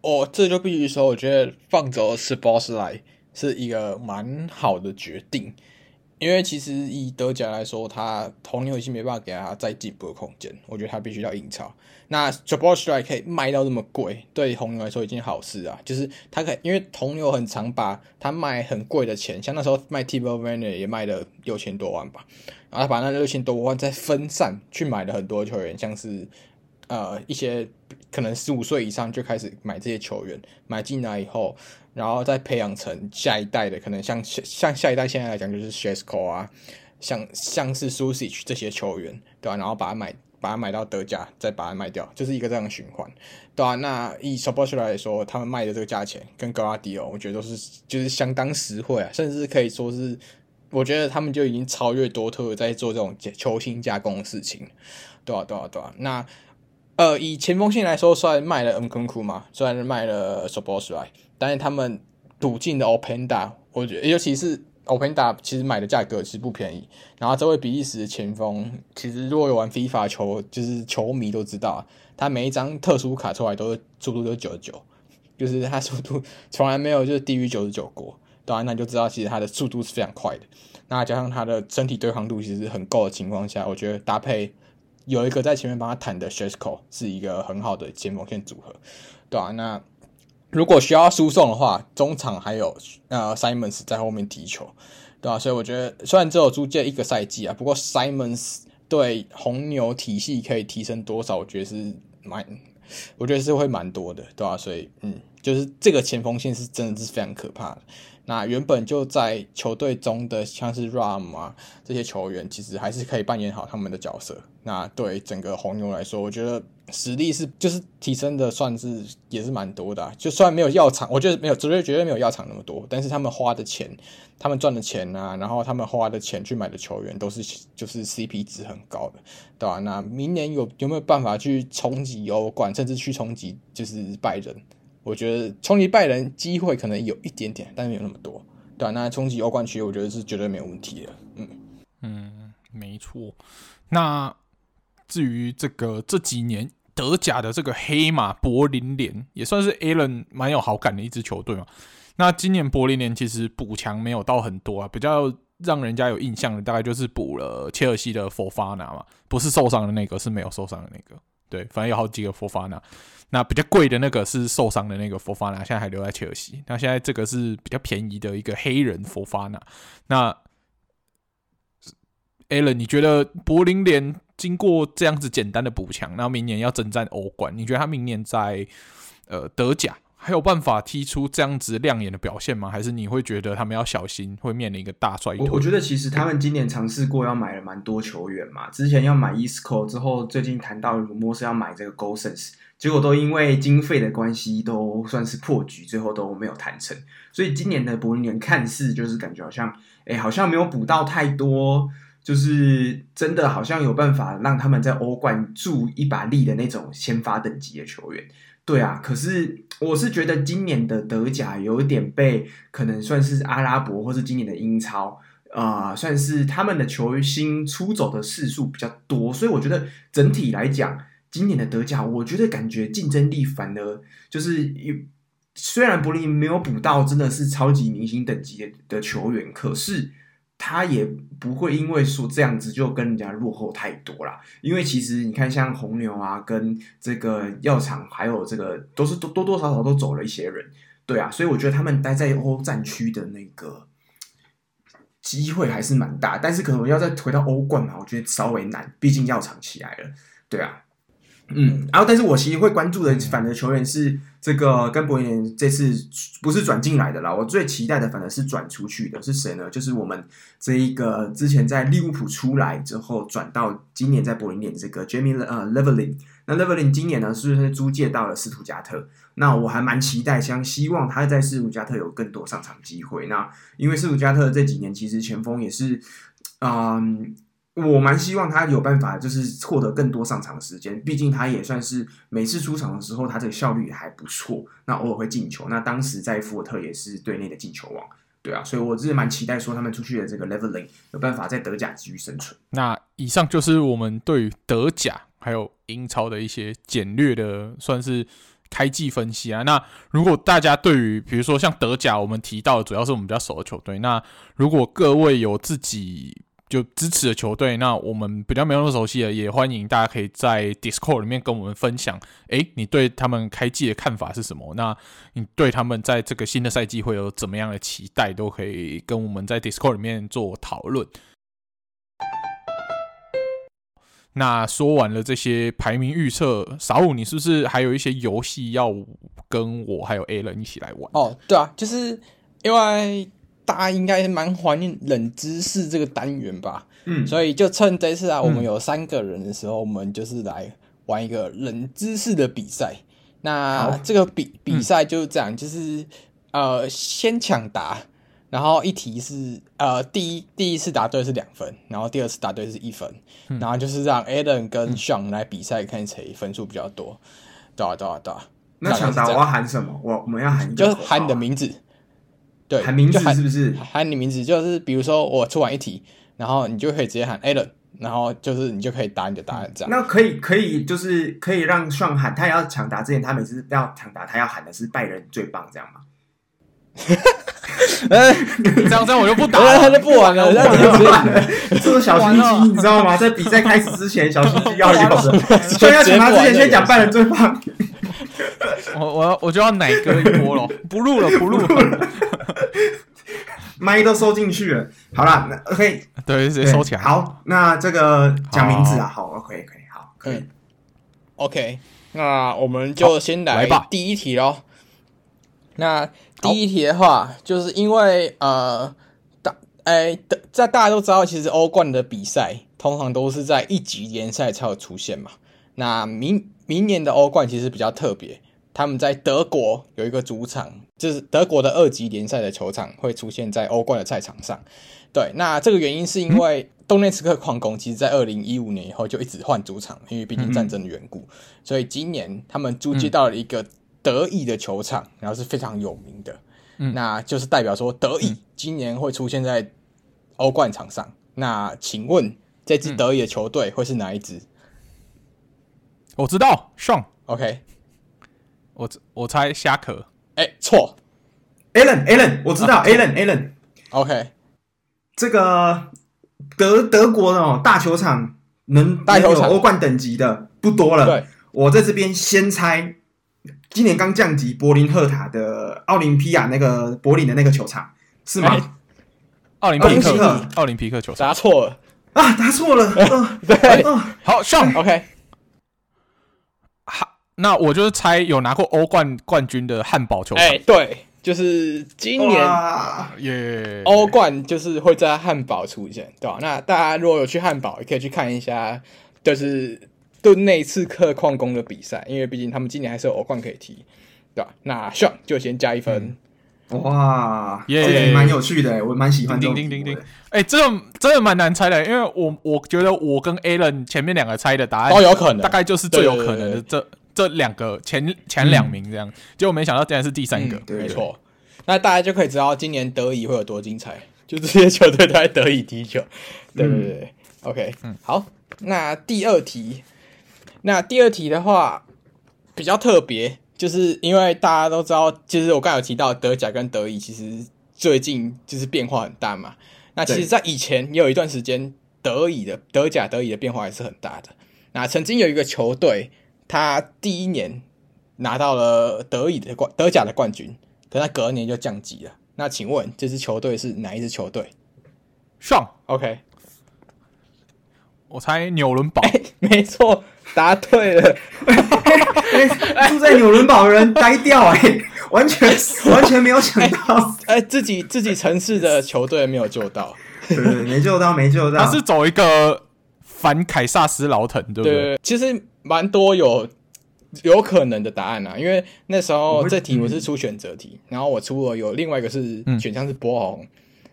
我这就必须说，我觉得放走斯波斯莱是一个蛮好的决定。因为其实以德甲来说，他红牛已经没办法给他再进步的空间。我觉得他必须要英超。那 Szoboszlai 可以卖到这么贵，对红牛来说已经好事啊。就是他可以，因为红牛很常把他卖很贵的钱，像那时候卖 Timo Werner 也卖了六千多万吧。然后他把那六千多万再分散去买了很多球员，像是呃一些可能十五岁以上就开始买这些球员，买进来以后。然后再培养成下一代的，可能像像下一代现在来讲就是 Šeško 啊，像像是 Sušić 这些球员，对吧、然后把它买把它买到德甲，再把它卖掉，就是一个这样的循环，对吧、啊？那以 s o b o s l a 来说，他们卖的这个价钱跟 Gvardiol 我觉得都是就是相当实惠啊，甚至可以说是，我觉得他们就已经超越多特在做这种球星加工的事情，对啊，对啊，对啊。那呃，以前锋线来说，虽然卖了 Nkunku 嘛，虽然是卖了 Szoboszlai，但是他们赌进的 Openda，我觉得尤其是 Openda，其实买的价格其实不便宜。然后这位比利时的前锋，其实如果有玩 FIFA 球，就是球迷都知道，他每一张特殊卡出来都是速度都是九十九，就是他速度从来没有就是低于九十九过。当然，那你就知道其实他的速度是非常快的。那加上他的身体对抗度其实很够的情况下，我觉得搭配有一个在前面帮他弹的 s h e s k o 是一个很好的前锋线组合，对啊，那如果需要输送的话，中场还有呃 Simons 在后面踢球，对啊，所以我觉得虽然只有租借一个赛季啊，不过 Simons 对红牛体系可以提升多少，我觉得是蛮，我觉得是会蛮多的，对啊，所以嗯，就是这个前锋线是真的是非常可怕的。那原本就在球队中的像是 Ram 啊这些球员，其实还是可以扮演好他们的角色。那对整个红牛来说，我觉得实力是就是提升的，算是也是蛮多的啊。就算没有药厂，我觉得没有绝对绝对没有药厂那么多，但是他们花的钱，他们赚的钱啊，然后他们花的钱去买的球员，都是就是 CP 值很高的，对吧？那明年有有没有办法去冲击欧冠，甚至去冲击就是拜仁？我觉得冲击拜仁机会可能有一点点，但是没有那么多，对吧？那冲击欧冠区，我觉得是绝对没有问题的。嗯嗯，没错。那至于这个这几年德甲的这个黑马柏林联，也算是 Allen 蛮有好感的一支球队嘛。那今年柏林联其实补强没有到很多啊，比较让人家有印象的大概就是补了切尔西的 Fofana 嘛，不是受伤的那个，是没有受伤的那个。对，反正有好几个 Fofana。那比较贵的那个是受伤的那个 Fofana，现在还留在切尔西。那现在这个是比较便宜的一个黑人 Fofana。那 Allen，你觉得柏林联经过这样子简单的补强，然后明年要征战欧冠，你觉得他明年在呃德甲还有办法踢出这样子亮眼的表现吗？还是你会觉得他们要小心，会面临一个大衰退？我我觉得其实他们今年尝试过要买了蛮多球员嘛，之前要买 Isco 之后，最近谈到如果是要买这个 Gosens 结果都因为经费的关系，都算是破局，最后都没有谈成。所以今年的柏林联看似就是感觉好像，哎，好像没有补到太多，就是真的好像有办法让他们在欧冠助一把力的那种先发等级的球员。对啊，可是我是觉得今年的德甲有一点被可能算是阿拉伯或是今年的英超啊、算是他们的球星出走的次数比较多，所以我觉得整体来讲。今年的德甲，我觉得感觉竞争力反而就是，虽然柏林没有补到真的是超级明星等级的球员，可是他也不会因为说这样子就跟人家落后太多啦。因为其实你看，像红牛啊，跟这个药厂，还有这个都是多多多少少都走了一些人，对啊，所以我觉得他们待在欧战区的那个机会还是蛮大，但是可能要再回到欧冠嘛，我觉得稍微难，毕竟药厂起来了，对啊。嗯，然后但是我其实会关注的反的球员是这个跟柏林这次不是转进来的啦，我最期待的反而是转出去的是谁呢？就是我们这一个之前在利物浦出来之后转到今年在柏林联这个 Jamie 呃 Levelin 那 Levelin 今年呢是不是租借到了斯图加特，那我还蛮期待，想希望他在斯图加特有更多上场机会。那因为斯图加特这几年其实前锋也是，嗯。我蛮希望他有办法，就是获得更多上场的时间。毕竟他也算是每次出场的时候，他这个效率还不错。那偶尔会进球。那当时在福尔特也是队内的进球王，对啊。所以我是蛮期待说他们出去的这个 leveling 有办法在德甲继续生存。那以上就是我们对于德甲还有英超的一些简略的算是开季分析啊。那如果大家对于比如说像德甲，我们提到的主要是我们比较熟的球队。那如果各位有自己就支持的球队，那我们比较没有那么熟悉的，也欢迎大家可以在 Discord 里面跟我们分享。诶，你对他们开季的看法是什么？那你对他们在这个新的赛季会有怎么样的期待？都可以跟我们在 Discord 里面做讨论。那说完了这些排名预测，傻五，你是不是还有一些游戏要跟我还有 A 楠一起来玩？哦，对啊，就是因为。大家应该蛮怀念冷知识这个单元吧？嗯，所以就趁这次啊，我们有三个人的时候，嗯、我们就是来玩一个冷知识的比赛。那这个比比赛就是这样，就是呃，先抢答，然后一题是呃第一第一次答对是两分，然后第二次答对是一分，嗯、然后就是让 Alan 跟 Sean 来比赛，看谁分数比较多。对啊对啊对啊。那抢答我要喊什么？我我们要喊就是喊你的名字。对，喊名字是不是？喊你名字就是比如说我出完一题，然后你就可以直接喊 Alan。然后就是你就可以答你的答案这样。那可以可以就是可以让上喊，他要抢答之前，他每次要抢答，他要喊的是拜仁最棒这样吗？这样这样我就不打了，他就不玩了，这样这是小心机，你知道吗？在比赛开始之前，小心机要有的。所以要抢答之前，先讲拜仁最棒。我我我就要奶哥一波了，不录了不录了。麦都收进去了，好了，那 OK，对，直接收起来。好，那这个讲名字啊，好，OK，可以，好，可以，OK，那我们就先来第一题喽。那第一题的话，就是因为呃，大哎，在大家都知道，其实欧冠的比赛通常都是在一级联赛才有出现嘛。那明明年的欧冠其实比较特别。他们在德国有一个主场，就是德国的二级联赛的球场会出现在欧冠的赛场上。对，那这个原因是因为东涅茨克矿工其实在二零一五年以后就一直换主场，因为毕竟战争的缘故，所以今年他们租借到了一个德意的球场，然后是非常有名的，那就是代表说德意今年会出现在欧冠场上。那请问这支德意的球队会是哪一支？我知道，Sean，OK。我我猜虾壳，哎，错，Alan Alan，我知道 Alan Alan，OK，这个德德国的哦大球场能带有欧冠等级的不多了。对，我在这边先猜，今年刚降级柏林赫塔的奥林匹亚那个柏林的那个球场是吗？奥林匹克。奥林匹克。球场，答错了。啊，答错了，对，好上。OK。那我就是猜有拿过欧冠冠军的汉堡球场。哎，对，就是今年耶，欧冠就是会在汉堡出现，对吧？那大家如果有去汉堡，也可以去看一下，就是顿内茨克矿工的比赛，因为毕竟他们今年还是有欧冠可以踢，对吧？那 Sean 就先加一分。哇，耶，蛮有趣的，我蛮喜欢。叮叮叮叮，哎，这个真的蛮难猜的，因为我我觉得我跟 Alan 前面两个猜的答案都有可能，大概就是最有可能的这。这两个前前两名这样，结果没想到竟然是第三个，没错。那大家就可以知道今年德乙会有多精彩，就这些球队都在德乙踢球。对不对，OK，嗯，好。那第二题，那第二题的话比较特别，就是因为大家都知道，就是我刚才有提到德甲跟德乙其实最近就是变化很大嘛。那其实，在以前也有一段时间，德乙的德甲德乙的变化还是很大的。那曾经有一个球队。他第一年拿到了德乙的冠德甲的冠军，可他隔年就降级了。那请问这支球队是哪一支球队？上 OK，我猜纽伦堡。欸，没错，答对了。住在纽伦堡的人呆掉哎，欸，完全 完全没有想到，哎，欸欸，自己自己城市的球队没有救到，没救到，没救到。他是走一个反凯撒斯劳滕，对不对？对，其实。蛮多有有可能的答案啊，因为那时候这题我是出选择题，然后我出了有另外一个是选项是波鸿，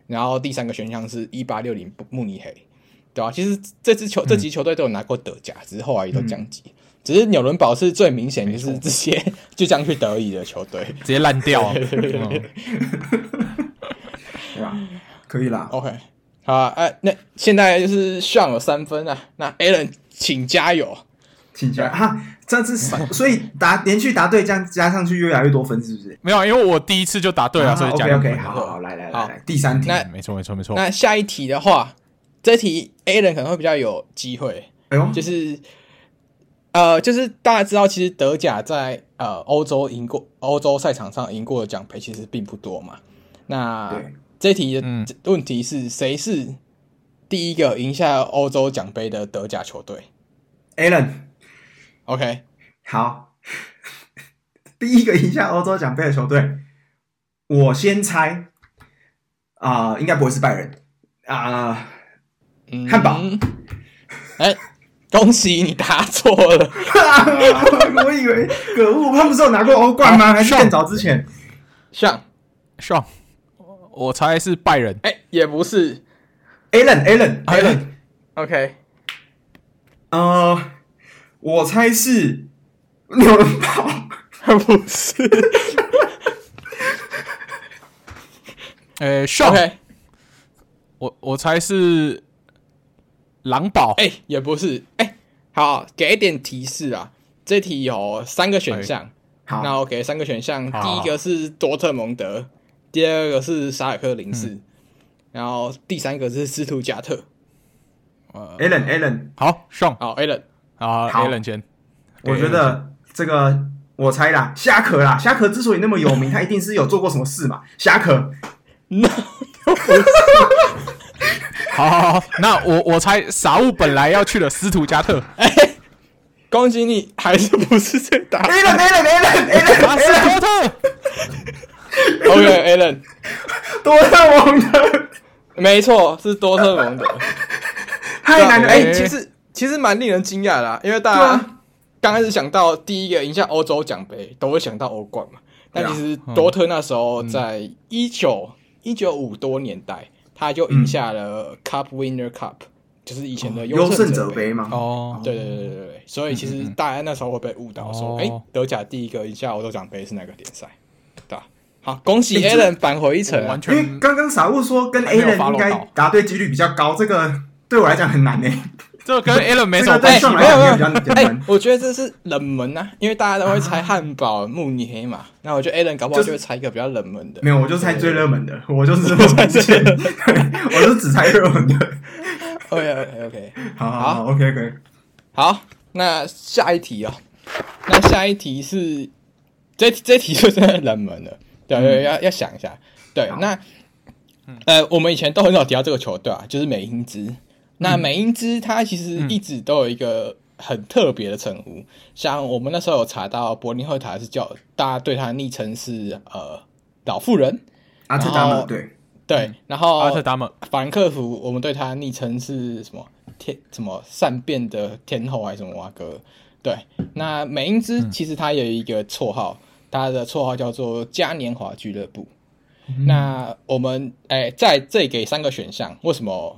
然后第三个选项是一八六零慕尼黑，对吧？其实这支球这几球队都有拿过德甲，只是后来也都降级，只是纽伦堡是最明显就是这些就将去德乙的球队直接烂掉，对吧？可以啦，OK，好，哎，那现在就是上有三分啊，那 Alan 请加油。请加哈，这次 所以答连续答对，这样加上去越来越多分，是不是？没有，因为我第一次就答对了，所以加 OK OK，好好来来来，第三题，那没错没错没错。那下一题的话，这题 Alan 可能会比较有机会，哎呦，就是呃，就是大家知道，其实德甲在呃欧洲赢过欧洲赛场上赢过的奖杯其实并不多嘛。那这题的问题是谁是第一个赢下欧洲奖杯的德甲球队？Alan。OK，好，第一个赢下欧洲奖杯的球队，我先猜啊、呃，应该不会是拜仁啊，汉、呃、堡。哎、嗯欸，恭喜你答错了，我以为可恶，他不是有拿过欧冠吗？还是更早之前？像，像，我我猜是拜仁。哎，也不是。Allen，Allen，Allen。OK。呃，我猜是纽伦堡。不是。哎，Sean。我我猜是狼堡。哎，也不是。哎，好，给一点提示啊。这题有三个选项。好，那我给三个选项。第一个是多特蒙德，第二个是沙尔克零四，然后第三个是斯图加特。呃，Allen，Allen，好，Sean，好，Allen，好，Allen 先。我觉得这个我猜啦，虾壳啦，虾壳之所以那么有名，他一定是有做过什么事嘛。虾壳。No，好好好，那我我猜傻物本来要去了斯图加特。哎恭喜你，还是不是这答案？Allen，Allen，Allen，Allen，是多特。OK，Allen，多特蒙德，没错，是多特蒙德。太难了，哎，其实其实蛮令人惊讶的啦，因为大家刚开始想到第一个赢下欧洲奖杯，都会想到欧冠嘛。但其实多特那时候在一九一九五多年代，他就赢下了 Cup Winner Cup。就是以前的优胜者杯。嘛。哦，对对对对对，所以其实大家那时候会被误导说，哎、哦，德甲第一个赢下欧洲奖杯是哪个联赛？好，恭喜 Allen 返回一城。因为刚刚傻物说跟 Allen 应该答对几率比较高，这个对我来讲很难诶。这个跟 Allen 没什么关系，没有没有。哎，我觉得这是冷门啊，因为大家都会猜汉堡、慕尼黑嘛。那我觉得 Allen 搞不好就会猜一个比较冷门的。没有，我就猜最热门的，我就是这么猜最热门的，我就只猜热门的。OK OK OK，好好 OK OK，好，那下一题哦，那下一题是这这题就真的冷门了，对对，要要想一下，对，那呃，我们以前都很少提到这个球队啊，就是美因兹。那美因兹它其实一直都有一个很特别的称呼，像我们那时候有查到柏林赫塔是叫大家对他的昵称是呃老妇人。阿特达姆对。对，然后阿特达姆。法兰克福，我们对他昵称是什么？天？什么善变的天后还是什么哇哥？对，那美因兹其实他有一个绰号，他的绰号叫做嘉年华俱乐部。嗯、那我们哎，在这里给三个选项，为什么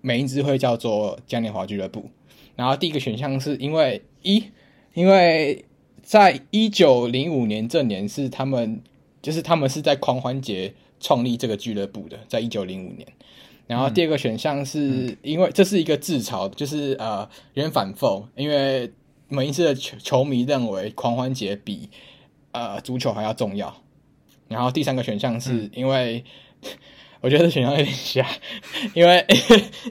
美因兹会叫做嘉年华俱乐部？然后第一个选项是因为一，因为在一九零五年这年是他们，就是他们是在狂欢节。创立这个俱乐部的，在一九零五年。然后第二个选项是因为这是一个自嘲，就是呃有点反讽，因为每一次的球球迷认为狂欢节比呃足球还要重要。然后第三个选项是因为、嗯、我觉得这选项有点瞎，因为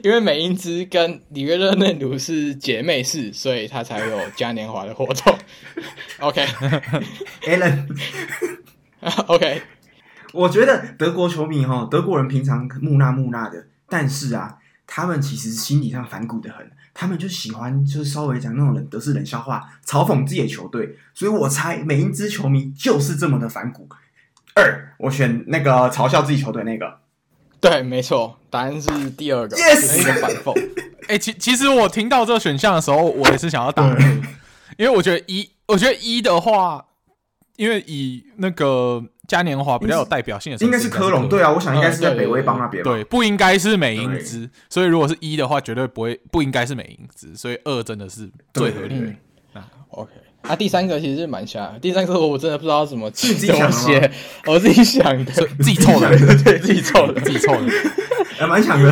因为美因兹跟里约热内卢是姐妹市，所以他才有嘉年华的活动。OK，Allen，OK。我觉得德国球迷哈，德国人平常木讷木讷的，但是啊，他们其实心理上反骨的很，他们就喜欢就是稍微讲那种冷德式冷笑话，嘲讽自己的球队。所以我猜每一支球迷就是这么的反骨。二，我选那个嘲笑自己球队那个。对，没错，答案是第二个，Yes，一个反讽。哎、欸，其其实我听到这个选项的时候，我也是想要打，因为我觉得一，我觉得一的话，因为以那个。嘉年华比较有代表性的应该是科隆，对啊，我想应该是在北威邦那边，对，不应该是美英兹，所以如果是一的话，绝对不会，不应该是美英兹，所以二真的是最合理的。那 OK，啊，第三个其实是蛮瞎，第三个我真的不知道怎么怎么写，我自己想的，自己凑的，对，自己凑的，自己凑的，还蛮强的，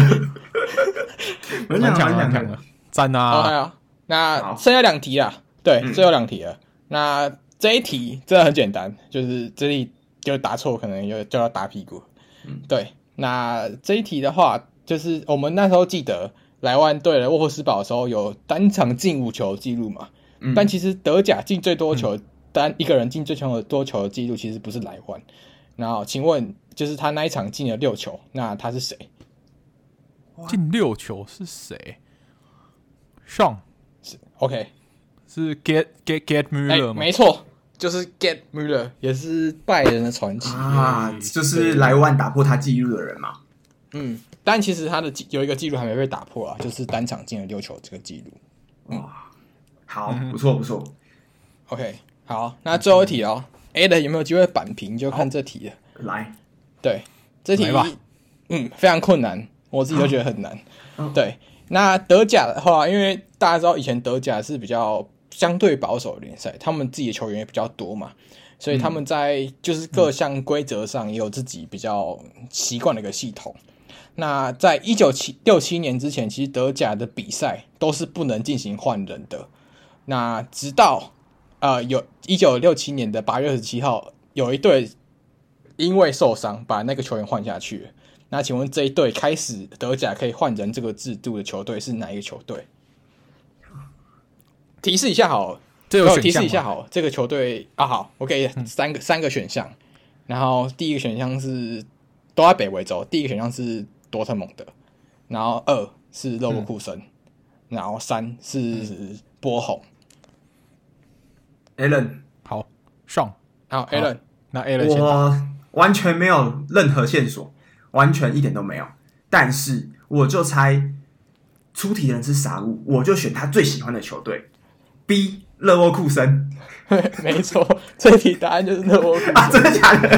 蛮强，蛮强的，赞啊！好，那剩下两题啊，对，最后两题了。那这一题真的很简单，就是这里。就答错，可能就就要打屁股。嗯，对。那这一题的话，就是我们那时候记得莱万对了沃霍斯堡的时候，有单场进五球记录嘛。嗯。但其实德甲进最多球，单一个人进最多球的记录，其实不是莱万。然后，请问，就是他那一场进了六球，那他是谁？进六球是谁？Sean 是 OK，是 Get Get Get Müller 吗？没错。就是 Gerd Müller 也是拜仁的传奇啊，就是莱万打破他记录的人嘛。嗯，但其实他的有一个记录还没被打破啊，就是单场进了六球这个记录。哇，好，不错不错。OK，好，那最后一题哦，A 的有没有机会扳平？就看这题了。来，对，这题吧嗯非常困难，我自己都觉得很难。对，那德甲的话，因为大家知道以前德甲是比较相对保守的联赛，他们自己的球员也比较多嘛，所以他们在就是各项规则上也有自己比较习惯的一个系统。那在一九七六七年之前，其实德甲的比赛都是不能进行换人的。那直到呃有一九六七年的八月二十七号，有一队因为受伤把那个球员换下去。那请问这一队开始德甲可以换人这个制度的球队是哪一个球队？提示一下好，这个提示一下好，这个球队啊好，，OK，三个、嗯、三个选项，然后第一个选项是都在北维州，第一个选项是多特蒙德，然后二是勒沃库森，嗯、然后三是波鸿。Allen 好，上好 Allen 那 Allen 我完全没有任何线索。完全一点都没有，但是我就猜出题的人是傻物，我就选他最喜欢的球队 B 勒沃库森。没错，这题答案就是勒沃库森。啊，真的假的？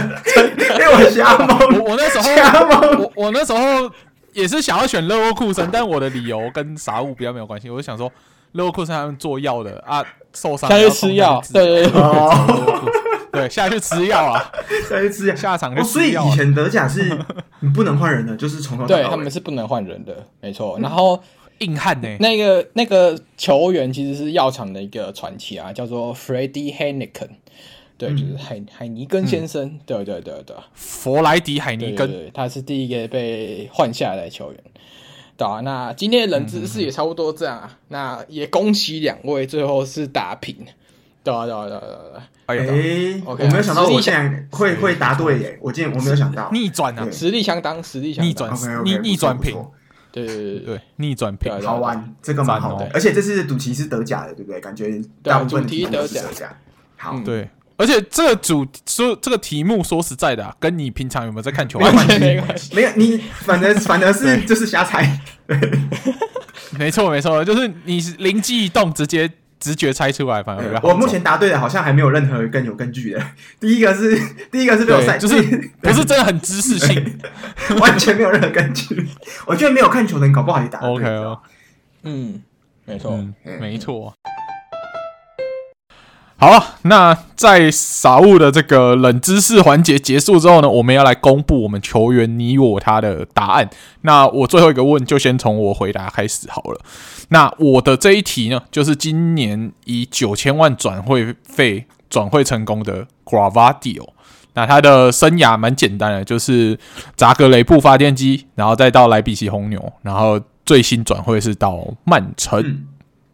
因为我瞎蒙。我我那时候瞎蒙，我我那时候也是想要选勒沃库森，但我的理由跟啥物比较没有关系。我就想说勒沃库森他们做药的啊，受伤下去吃药，对对对。对，下去吃药啊！下去吃药，下场就。所以以前德甲是你不能换人的，就是从头到尾。对，他们是不能换人的，没错。然后硬汉呢，那个那个球员其实是药厂的一个传奇啊，叫做 Freddy Heineken，对，就是海海尼根先生。对对对对，弗莱迪海尼根，他是第一个被换下来的球员。对啊，那今天的冷知识也差不多这样啊。那也恭喜两位，最后是打平。对啊对啊对啊对啊！哎，我没有想到我现在会会答对耶！我今天我没有想到。逆转啊，实力相当，实力相当，逆转逆逆转平，对对对对，逆转平，好玩，这个蛮好的，而且这次赌题是德甲的，对不对？感觉大部分题都是德甲，好，对，而且这个主说这个题目说实在的，跟你平常有没有在看球完全没关系，没有你，反正反而是 就是瞎猜，没错没错，就是你灵机一动直接。直觉猜出来，反而我目前答对的，好像还没有任何更有根据的。第一个是第一个是被我猜，就是 不是真的很知识性，完全没有任何根据。我觉得没有看球的人搞不好也答对。OK 哦，嗯，没错，没错。好，那在傻物的这个冷知识环节结束之后呢，我们要来公布我们球员你我他的答案。那我最后一个问，就先从我回答开始好了。那我的这一题呢，就是今年以九千万转会费转会成功的 Gravadio。那他的生涯蛮简单的，就是扎格雷布发电机，然后再到莱比锡红牛，然后最新转会是到曼城。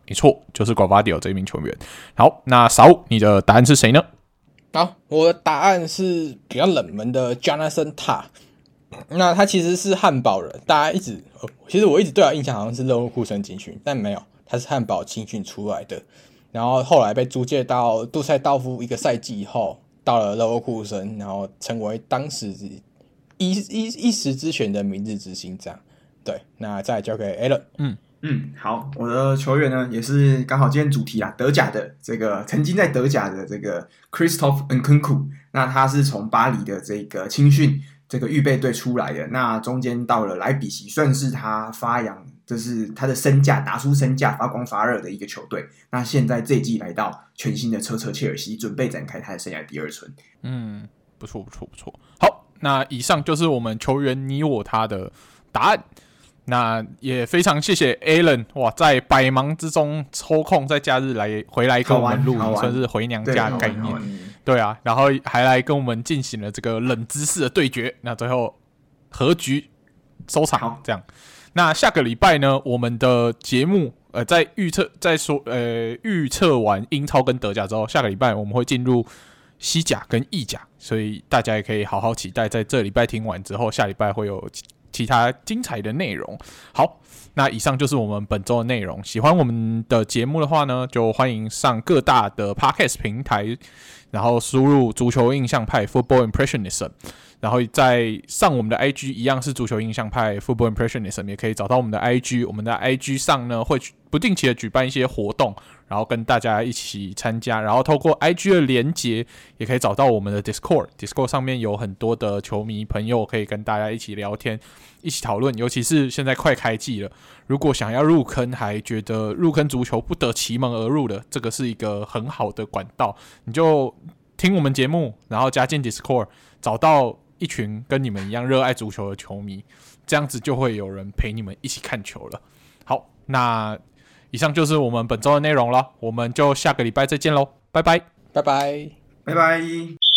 没错，就是 Gvardiol 这一名球员。好，那傻物，你的答案是谁呢？好，我的答案是比较冷门的 Jonathan Tah。那他其实是汉堡人，大家一直，其实我一直对他印象好像是勒沃库森青训，但没有，他是汉堡青训出来的。然后后来被租借到杜塞道夫一个赛季以后，到了勒沃库森，然后成为当时一一一时之选的明日之星。这样，对，那再交给 Allen。嗯。嗯，好，我的球员呢也是刚好今天主题啊，德甲的这个曾经在德甲的这个 Christophe Nkunku，那他是从巴黎的这个青训这个预备队出来的，那中间到了莱比锡，算是他发扬，就是他的身价打出身价发光发热的一个球队。那现在这一季来到全新的车车切尔西，准备展开他的生涯第二春。嗯，不错不错不错。好，那以上就是我们球员你我他的答案。那也非常谢谢 Allen 哇，在百忙之中抽空在假日来回来跟我们录，算是回娘家的概念。对啊，然后还来跟我们进行了这个冷知识的对决。那最后和局收场，这样。那下个礼拜呢，我们的节目呃，在预测在说呃预测完英超跟德甲之后，下个礼拜我们会进入西甲跟意甲，所以大家也可以好好期待，在这礼拜听完之后，下礼拜会有。其他精彩的内容，好，那以上就是我们本周的内容。喜欢我们的节目的话呢，就欢迎上各大的 Podcast 平台，然后输入“足球印象派 Football Impressionism”，然后在上我们的 IG 一样是足球印象派 Football Impressionism，也可以找到我们的 IG。我们的 IG 上呢会不定期的举办一些活动，然后跟大家一起参加。然后透过 IG 的连接，也可以找到我们的 Discord。Discord 上面有很多的球迷朋友可以跟大家一起聊天、一起讨论。尤其是现在快开季了，如果想要入坑，还觉得入坑足球不得其门而入的，这个是一个很好的管道。你就听我们节目，然后加进 Discord，找到。一群跟你们一样热爱足球的球迷，这样子就会有人陪你们一起看球了。好，那以上就是我们本周的内容了，我们就下个礼拜再见喽，拜拜，拜拜，拜拜。